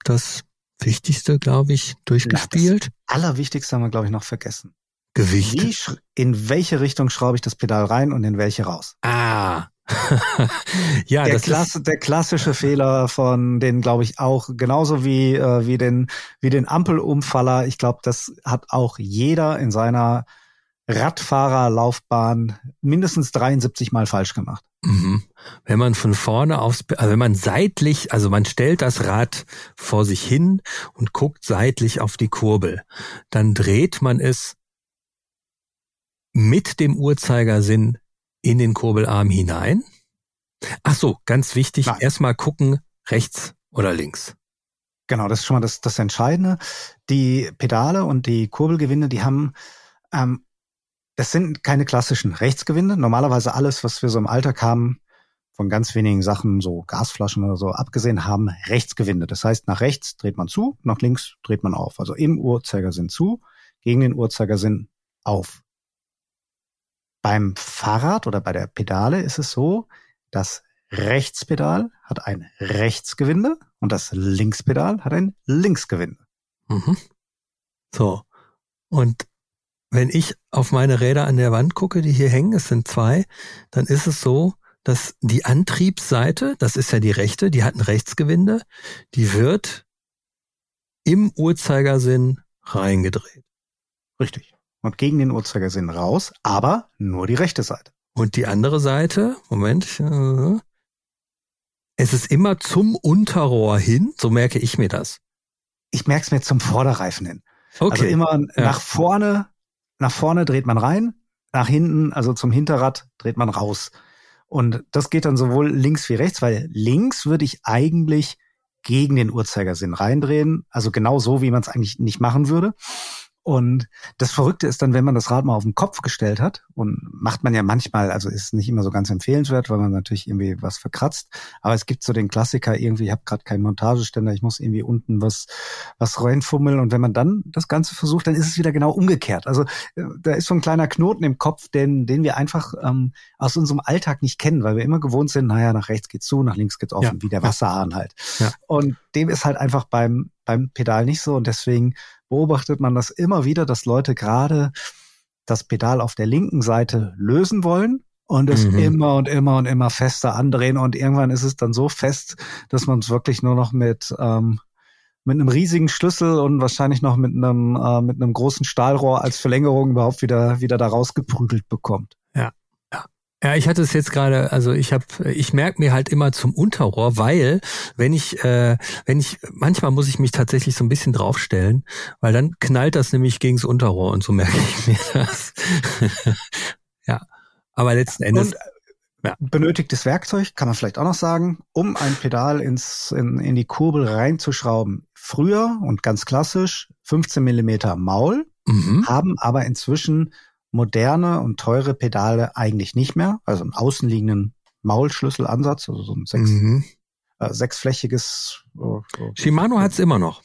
das Wichtigste, glaube ich, durchgespielt. Na, das Allerwichtigste haben wir, glaube ich, noch vergessen. Gewicht. Wie, in welche Richtung schraube ich das Pedal rein und in welche raus? Ah. ja, der, das Klasse, der klassische Fehler von den, glaube ich, auch genauso wie äh, wie den wie den Ampelumfaller. Ich glaube, das hat auch jeder in seiner Radfahrerlaufbahn mindestens 73 Mal falsch gemacht. Mhm. Wenn man von vorne aufs, also wenn man seitlich, also man stellt das Rad vor sich hin und guckt seitlich auf die Kurbel, dann dreht man es mit dem Uhrzeigersinn in den Kurbelarm hinein. Ach so, ganz wichtig, erstmal gucken, rechts oder links. Genau, das ist schon mal das, das Entscheidende. Die Pedale und die Kurbelgewinde, die haben, ähm, das sind keine klassischen Rechtsgewinde. Normalerweise alles, was wir so im Alltag haben, von ganz wenigen Sachen, so Gasflaschen oder so, abgesehen haben Rechtsgewinde. Das heißt, nach rechts dreht man zu, nach links dreht man auf. Also im Uhrzeigersinn zu, gegen den Uhrzeigersinn auf. Beim Fahrrad oder bei der Pedale ist es so, das Rechtspedal hat ein Rechtsgewinde und das Linkspedal hat ein Linksgewinde. Mhm. So. Und wenn ich auf meine Räder an der Wand gucke, die hier hängen, es sind zwei, dann ist es so, dass die Antriebsseite, das ist ja die rechte, die hat ein Rechtsgewinde, die wird im Uhrzeigersinn reingedreht. Richtig. Und gegen den Uhrzeigersinn raus, aber nur die rechte Seite. Und die andere Seite, Moment, äh, es ist immer zum Unterrohr hin, so merke ich mir das. Ich merke es mir zum Vorderreifen hin. Okay. Also immer ja. nach vorne, nach vorne dreht man rein, nach hinten, also zum Hinterrad dreht man raus. Und das geht dann sowohl links wie rechts, weil links würde ich eigentlich gegen den Uhrzeigersinn reindrehen, also genau so, wie man es eigentlich nicht machen würde. Und das Verrückte ist dann, wenn man das Rad mal auf den Kopf gestellt hat, und macht man ja manchmal, also ist nicht immer so ganz empfehlenswert, weil man natürlich irgendwie was verkratzt. Aber es gibt so den Klassiker irgendwie, ich habe gerade keinen Montageständer, ich muss irgendwie unten was was reinfummeln. Und wenn man dann das Ganze versucht, dann ist es wieder genau umgekehrt. Also äh, da ist so ein kleiner Knoten im Kopf, den den wir einfach ähm, aus unserem Alltag nicht kennen, weil wir immer gewohnt sind, naja, nach rechts geht's zu, nach links geht's offen, ja. wie der Wasserhahn halt. Ja. Und dem ist halt einfach beim beim Pedal nicht so und deswegen beobachtet man das immer wieder, dass Leute gerade das Pedal auf der linken Seite lösen wollen und es mhm. immer und immer und immer fester andrehen und irgendwann ist es dann so fest, dass man es wirklich nur noch mit ähm, mit einem riesigen Schlüssel und wahrscheinlich noch mit einem äh, mit einem großen Stahlrohr als Verlängerung überhaupt wieder wieder da rausgeprügelt bekommt. Ja, ich hatte es jetzt gerade, also ich habe, ich merke mir halt immer zum Unterrohr, weil wenn ich, äh, wenn ich, manchmal muss ich mich tatsächlich so ein bisschen draufstellen, weil dann knallt das nämlich gegens Unterrohr und so merke ich mir das. ja, aber letzten Endes. Und, ja. Benötigtes Werkzeug kann man vielleicht auch noch sagen, um ein Pedal ins, in, in die Kurbel reinzuschrauben. Früher und ganz klassisch 15 Millimeter Maul, mhm. haben aber inzwischen moderne und teure Pedale eigentlich nicht mehr. Also einen außenliegenden Maulschlüsselansatz, also so ein sechs, mhm. äh, sechsflächiges. Äh, Shimano hat's immer noch.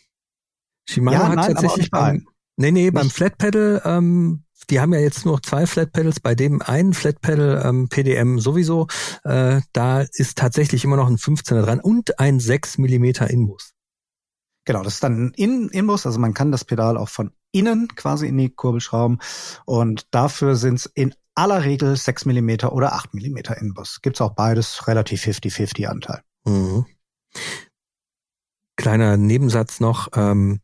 Shimano ja, hat nein, tatsächlich beim, nee, nee, nicht. beim Flatpedal, ähm, die haben ja jetzt nur noch zwei Flatpedals, bei dem einen Flatpedal ähm, PDM sowieso, äh, da ist tatsächlich immer noch ein 15er dran und ein 6 Millimeter Inbus. Genau, das ist dann ein In Inbus, also man kann das Pedal auch von innen quasi in die Kurbel schrauben und dafür sind es in aller Regel 6 Millimeter oder 8 Millimeter Inbus. Gibt's auch beides, relativ 50-50 Anteil. Mhm. Kleiner Nebensatz noch, ähm,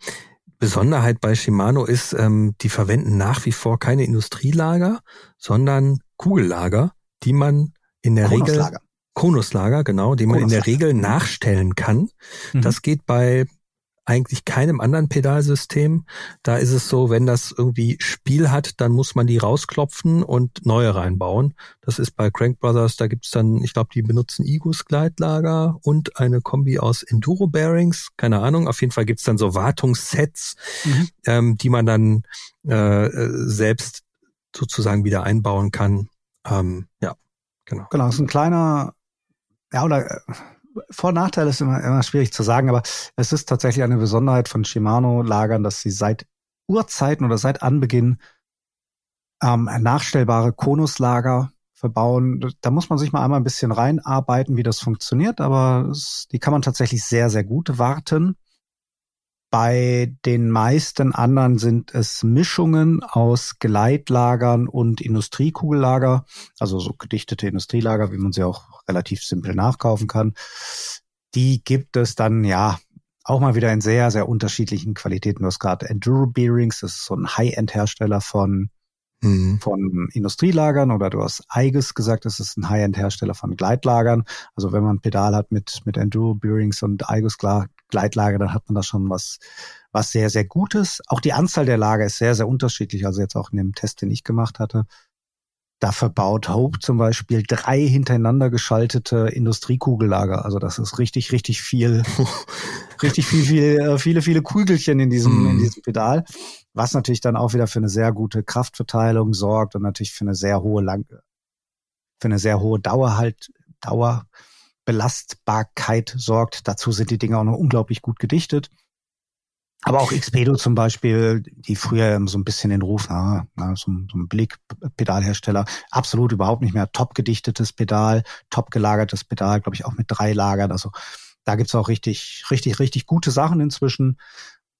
Besonderheit bei Shimano ist, ähm, die verwenden nach wie vor keine Industrielager, sondern Kugellager, die man in der Regel Konuslager, genau, die man in der Regel nachstellen kann. Mhm. Das geht bei eigentlich keinem anderen Pedalsystem. Da ist es so, wenn das irgendwie Spiel hat, dann muss man die rausklopfen und neue reinbauen. Das ist bei Crank Brothers, da gibt's dann, ich glaube, die benutzen Igus Gleitlager und eine Kombi aus Enduro Bearings. Keine Ahnung, auf jeden Fall gibt's dann so Wartungssets, mhm. ähm, die man dann äh, selbst sozusagen wieder einbauen kann. Ähm, ja, genau. Genau, das ist ein kleiner, ja, oder äh, vor- und Nachteil ist immer, immer schwierig zu sagen, aber es ist tatsächlich eine Besonderheit von Shimano-Lagern, dass sie seit Urzeiten oder seit Anbeginn ähm, nachstellbare Konuslager verbauen. Da muss man sich mal einmal ein bisschen reinarbeiten, wie das funktioniert, aber es, die kann man tatsächlich sehr, sehr gut warten. Bei den meisten anderen sind es Mischungen aus Gleitlagern und Industriekugellager, also so gedichtete Industrielager, wie man sie auch relativ simpel nachkaufen kann. Die gibt es dann, ja, auch mal wieder in sehr, sehr unterschiedlichen Qualitäten. Du hast gerade Enduro Bearings, das ist so ein High-End-Hersteller von, mhm. von Industrielagern oder du hast Eiges gesagt, das ist ein High-End-Hersteller von Gleitlagern. Also wenn man ein Pedal hat mit, mit Enduro Bearings und Eiges Gleitlager, dann hat man da schon was, was sehr, sehr Gutes. Auch die Anzahl der Lager ist sehr, sehr unterschiedlich. Also jetzt auch in dem Test, den ich gemacht hatte. Dafür baut Hope zum Beispiel drei hintereinander geschaltete Industriekugellager. Also das ist richtig, richtig viel, richtig viel, viel, äh, viele, viele Kugelchen in diesem, mm. in diesem Pedal. Was natürlich dann auch wieder für eine sehr gute Kraftverteilung sorgt und natürlich für eine sehr hohe Lang für eine sehr hohe Dauer halt, Dauerbelastbarkeit sorgt. Dazu sind die Dinge auch noch unglaublich gut gedichtet. Aber auch Xpedo zum Beispiel, die früher so ein bisschen den Ruf, na, na, so, so ein Blickpedalhersteller, absolut überhaupt nicht mehr top gedichtetes Pedal, top gelagertes Pedal, glaube ich auch mit drei Lagern. Also da gibt's auch richtig, richtig, richtig gute Sachen inzwischen.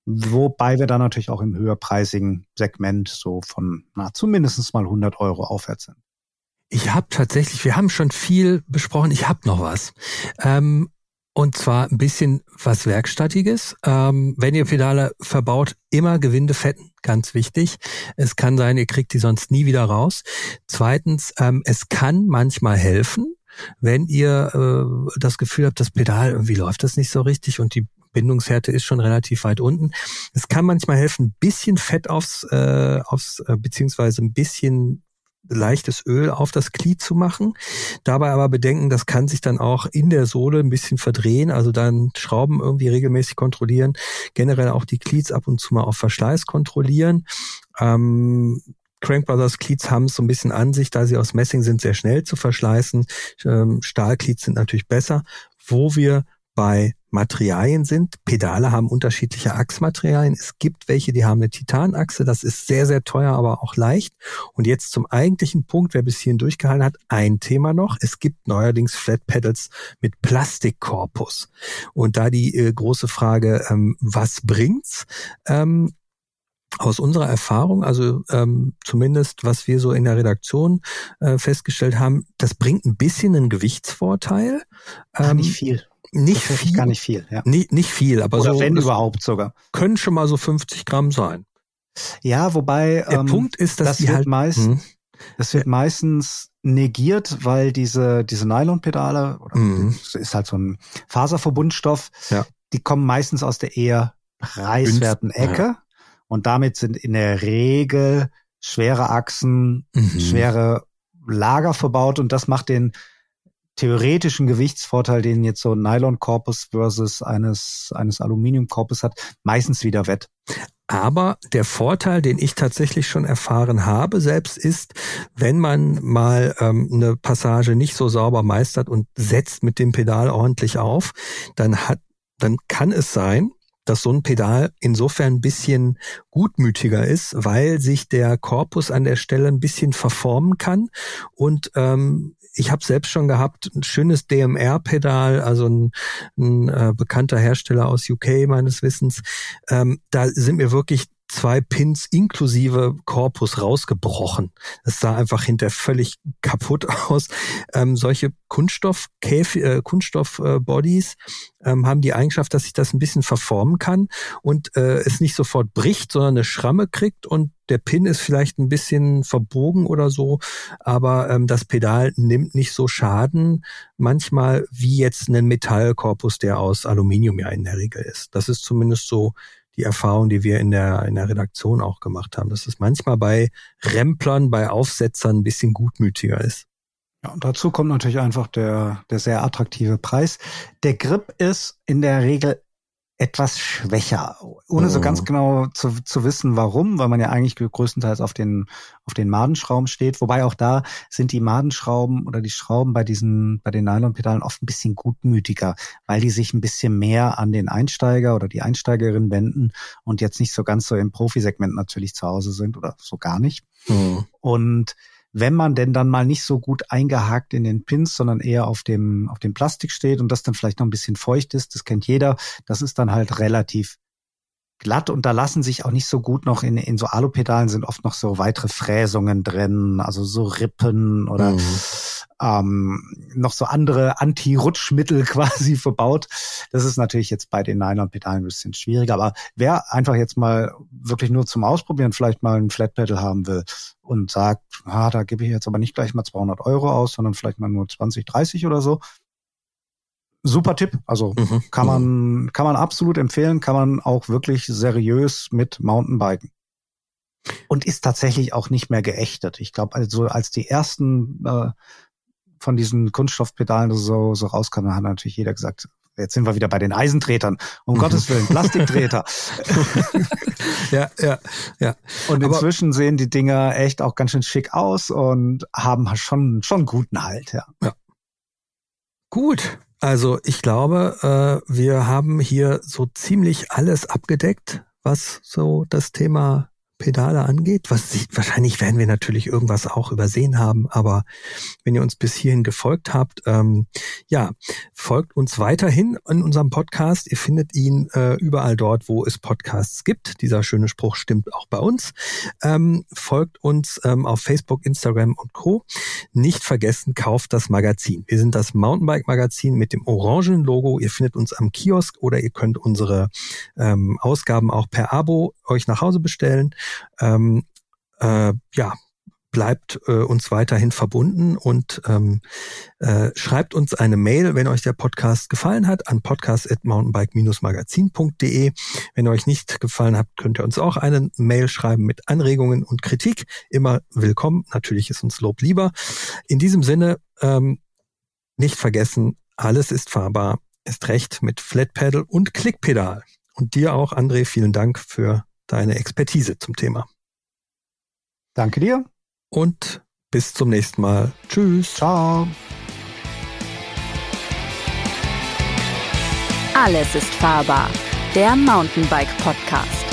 Wobei wir da natürlich auch im höherpreisigen Segment so von na, zumindest mal 100 Euro aufwärts sind. Ich habe tatsächlich, wir haben schon viel besprochen, ich habe noch was. Ähm, und zwar ein bisschen was Werkstattiges. Ähm, wenn ihr Pedale verbaut, immer Gewinde fetten, ganz wichtig. Es kann sein, ihr kriegt die sonst nie wieder raus. Zweitens, ähm, es kann manchmal helfen, wenn ihr äh, das Gefühl habt, das Pedal, irgendwie läuft das nicht so richtig und die Bindungshärte ist schon relativ weit unten. Es kann manchmal helfen, ein bisschen Fett aufs, äh, aufs äh, beziehungsweise ein bisschen leichtes Öl auf das Glied zu machen. Dabei aber bedenken, das kann sich dann auch in der Sohle ein bisschen verdrehen, also dann Schrauben irgendwie regelmäßig kontrollieren, generell auch die Glieds ab und zu mal auf Verschleiß kontrollieren. Ähm, Crank Brothers Cleats haben es so ein bisschen an sich, da sie aus Messing sind, sehr schnell zu verschleißen. Ähm, Stahlcleats sind natürlich besser. Wo wir bei Materialien sind. Pedale haben unterschiedliche Achsmaterialien. Es gibt welche, die haben eine Titanachse. Das ist sehr, sehr teuer, aber auch leicht. Und jetzt zum eigentlichen Punkt, wer bis hierhin durchgehalten hat, ein Thema noch. Es gibt neuerdings Flat Pedals mit Plastikkorpus. Und da die äh, große Frage, ähm, was bringt's? Ähm, aus unserer Erfahrung, also ähm, zumindest was wir so in der Redaktion äh, festgestellt haben, das bringt ein bisschen einen Gewichtsvorteil. Ähm, nicht viel. Nicht viel. Gar nicht viel, ja. Nicht, nicht viel, aber Oder so. wenn überhaupt sogar. Können schon mal so 50 Gramm sein. Ja, wobei. Der ähm, Punkt ist, dass das die wird halt, meist, hm. das wird meistens negiert, weil diese, diese Nylonpedale, oder mhm. ist halt so ein Faserverbundstoff, ja. die kommen meistens aus der eher preiswerten Ecke. Ja. Und damit sind in der Regel schwere Achsen, mhm. schwere Lager verbaut und das macht den theoretischen Gewichtsvorteil, den jetzt so ein Nylon-Korpus versus eines, eines Aluminium-Korpus hat, meistens wieder wett. Aber der Vorteil, den ich tatsächlich schon erfahren habe, selbst ist, wenn man mal ähm, eine Passage nicht so sauber meistert und setzt mit dem Pedal ordentlich auf, dann hat, dann kann es sein, dass so ein Pedal insofern ein bisschen gutmütiger ist, weil sich der Korpus an der Stelle ein bisschen verformen kann und ähm, ich habe selbst schon gehabt, ein schönes DMR-Pedal, also ein, ein äh, bekannter Hersteller aus UK meines Wissens. Ähm, da sind mir wirklich zwei Pins inklusive Korpus rausgebrochen. Das sah einfach hinter völlig kaputt aus. Ähm, solche Kunststoff äh, Kunststoff äh, ähm, haben die Eigenschaft, dass sich das ein bisschen verformen kann und äh, es nicht sofort bricht, sondern eine Schramme kriegt und der Pin ist vielleicht ein bisschen verbogen oder so, aber ähm, das Pedal nimmt nicht so Schaden manchmal wie jetzt ein Metallkorpus, der aus Aluminium ja in der Regel ist. Das ist zumindest so die Erfahrung, die wir in der, in der Redaktion auch gemacht haben, dass es manchmal bei Remplern, bei Aufsetzern ein bisschen gutmütiger ist. Ja, und dazu kommt natürlich einfach der, der sehr attraktive Preis. Der Grip ist in der Regel etwas schwächer, ohne so ganz mhm. genau zu, zu wissen, warum, weil man ja eigentlich größtenteils auf den, auf den Madenschrauben steht. Wobei auch da sind die Madenschrauben oder die Schrauben bei diesen, bei den Nylonpedalen oft ein bisschen gutmütiger, weil die sich ein bisschen mehr an den Einsteiger oder die Einsteigerin wenden und jetzt nicht so ganz so im Profisegment natürlich zu Hause sind oder so gar nicht. Mhm. Und wenn man denn dann mal nicht so gut eingehakt in den Pins, sondern eher auf dem, auf dem Plastik steht und das dann vielleicht noch ein bisschen feucht ist, das kennt jeder, das ist dann halt relativ glatt und da lassen sich auch nicht so gut noch in, in so Alupedalen sind oft noch so weitere Fräsungen drin, also so Rippen oder mhm. Ähm, noch so andere Anti-Rutschmittel quasi verbaut. Das ist natürlich jetzt bei den Nylon-Pedalen ein bisschen schwieriger, aber wer einfach jetzt mal wirklich nur zum Ausprobieren vielleicht mal ein Flat Pedal haben will und sagt, ah, da gebe ich jetzt aber nicht gleich mal 200 Euro aus, sondern vielleicht mal nur 20, 30 oder so, super Tipp. Also mhm. kann man, mhm. kann man absolut empfehlen, kann man auch wirklich seriös mit Mountainbiken. und ist tatsächlich auch nicht mehr geächtet. Ich glaube, also als die ersten äh, von diesen Kunststoffpedalen so, so rauskamen, hat natürlich jeder gesagt, jetzt sind wir wieder bei den Eisentretern. Um mhm. Gottes Willen, Plastiktreter. ja, ja, ja. Und inzwischen Aber, sehen die Dinger echt auch ganz schön schick aus und haben schon, schon guten Halt, ja. Ja. Gut. Also ich glaube, äh, wir haben hier so ziemlich alles abgedeckt, was so das Thema Pedale angeht. Was sich, wahrscheinlich werden wir natürlich irgendwas auch übersehen haben, aber wenn ihr uns bis hierhin gefolgt habt, ähm, ja, folgt uns weiterhin in unserem Podcast. Ihr findet ihn äh, überall dort, wo es Podcasts gibt. Dieser schöne Spruch stimmt auch bei uns. Ähm, folgt uns ähm, auf Facebook, Instagram und Co. Nicht vergessen, kauft das Magazin. Wir sind das Mountainbike-Magazin mit dem orangenen Logo. Ihr findet uns am Kiosk oder ihr könnt unsere ähm, Ausgaben auch per Abo euch nach Hause bestellen. Ähm, äh, ja, bleibt äh, uns weiterhin verbunden und ähm, äh, schreibt uns eine Mail, wenn euch der Podcast gefallen hat, an podcast.mountainbike-magazin.de. Wenn euch nicht gefallen hat, könnt ihr uns auch eine Mail schreiben mit Anregungen und Kritik. Immer willkommen. Natürlich ist uns Lob lieber. In diesem Sinne, ähm, nicht vergessen, alles ist fahrbar, ist recht mit Flatpedal und Klickpedal. Und dir auch, André, vielen Dank für deine Expertise zum Thema. Danke dir. Und bis zum nächsten Mal. Tschüss. Ciao. Alles ist fahrbar. Der Mountainbike Podcast.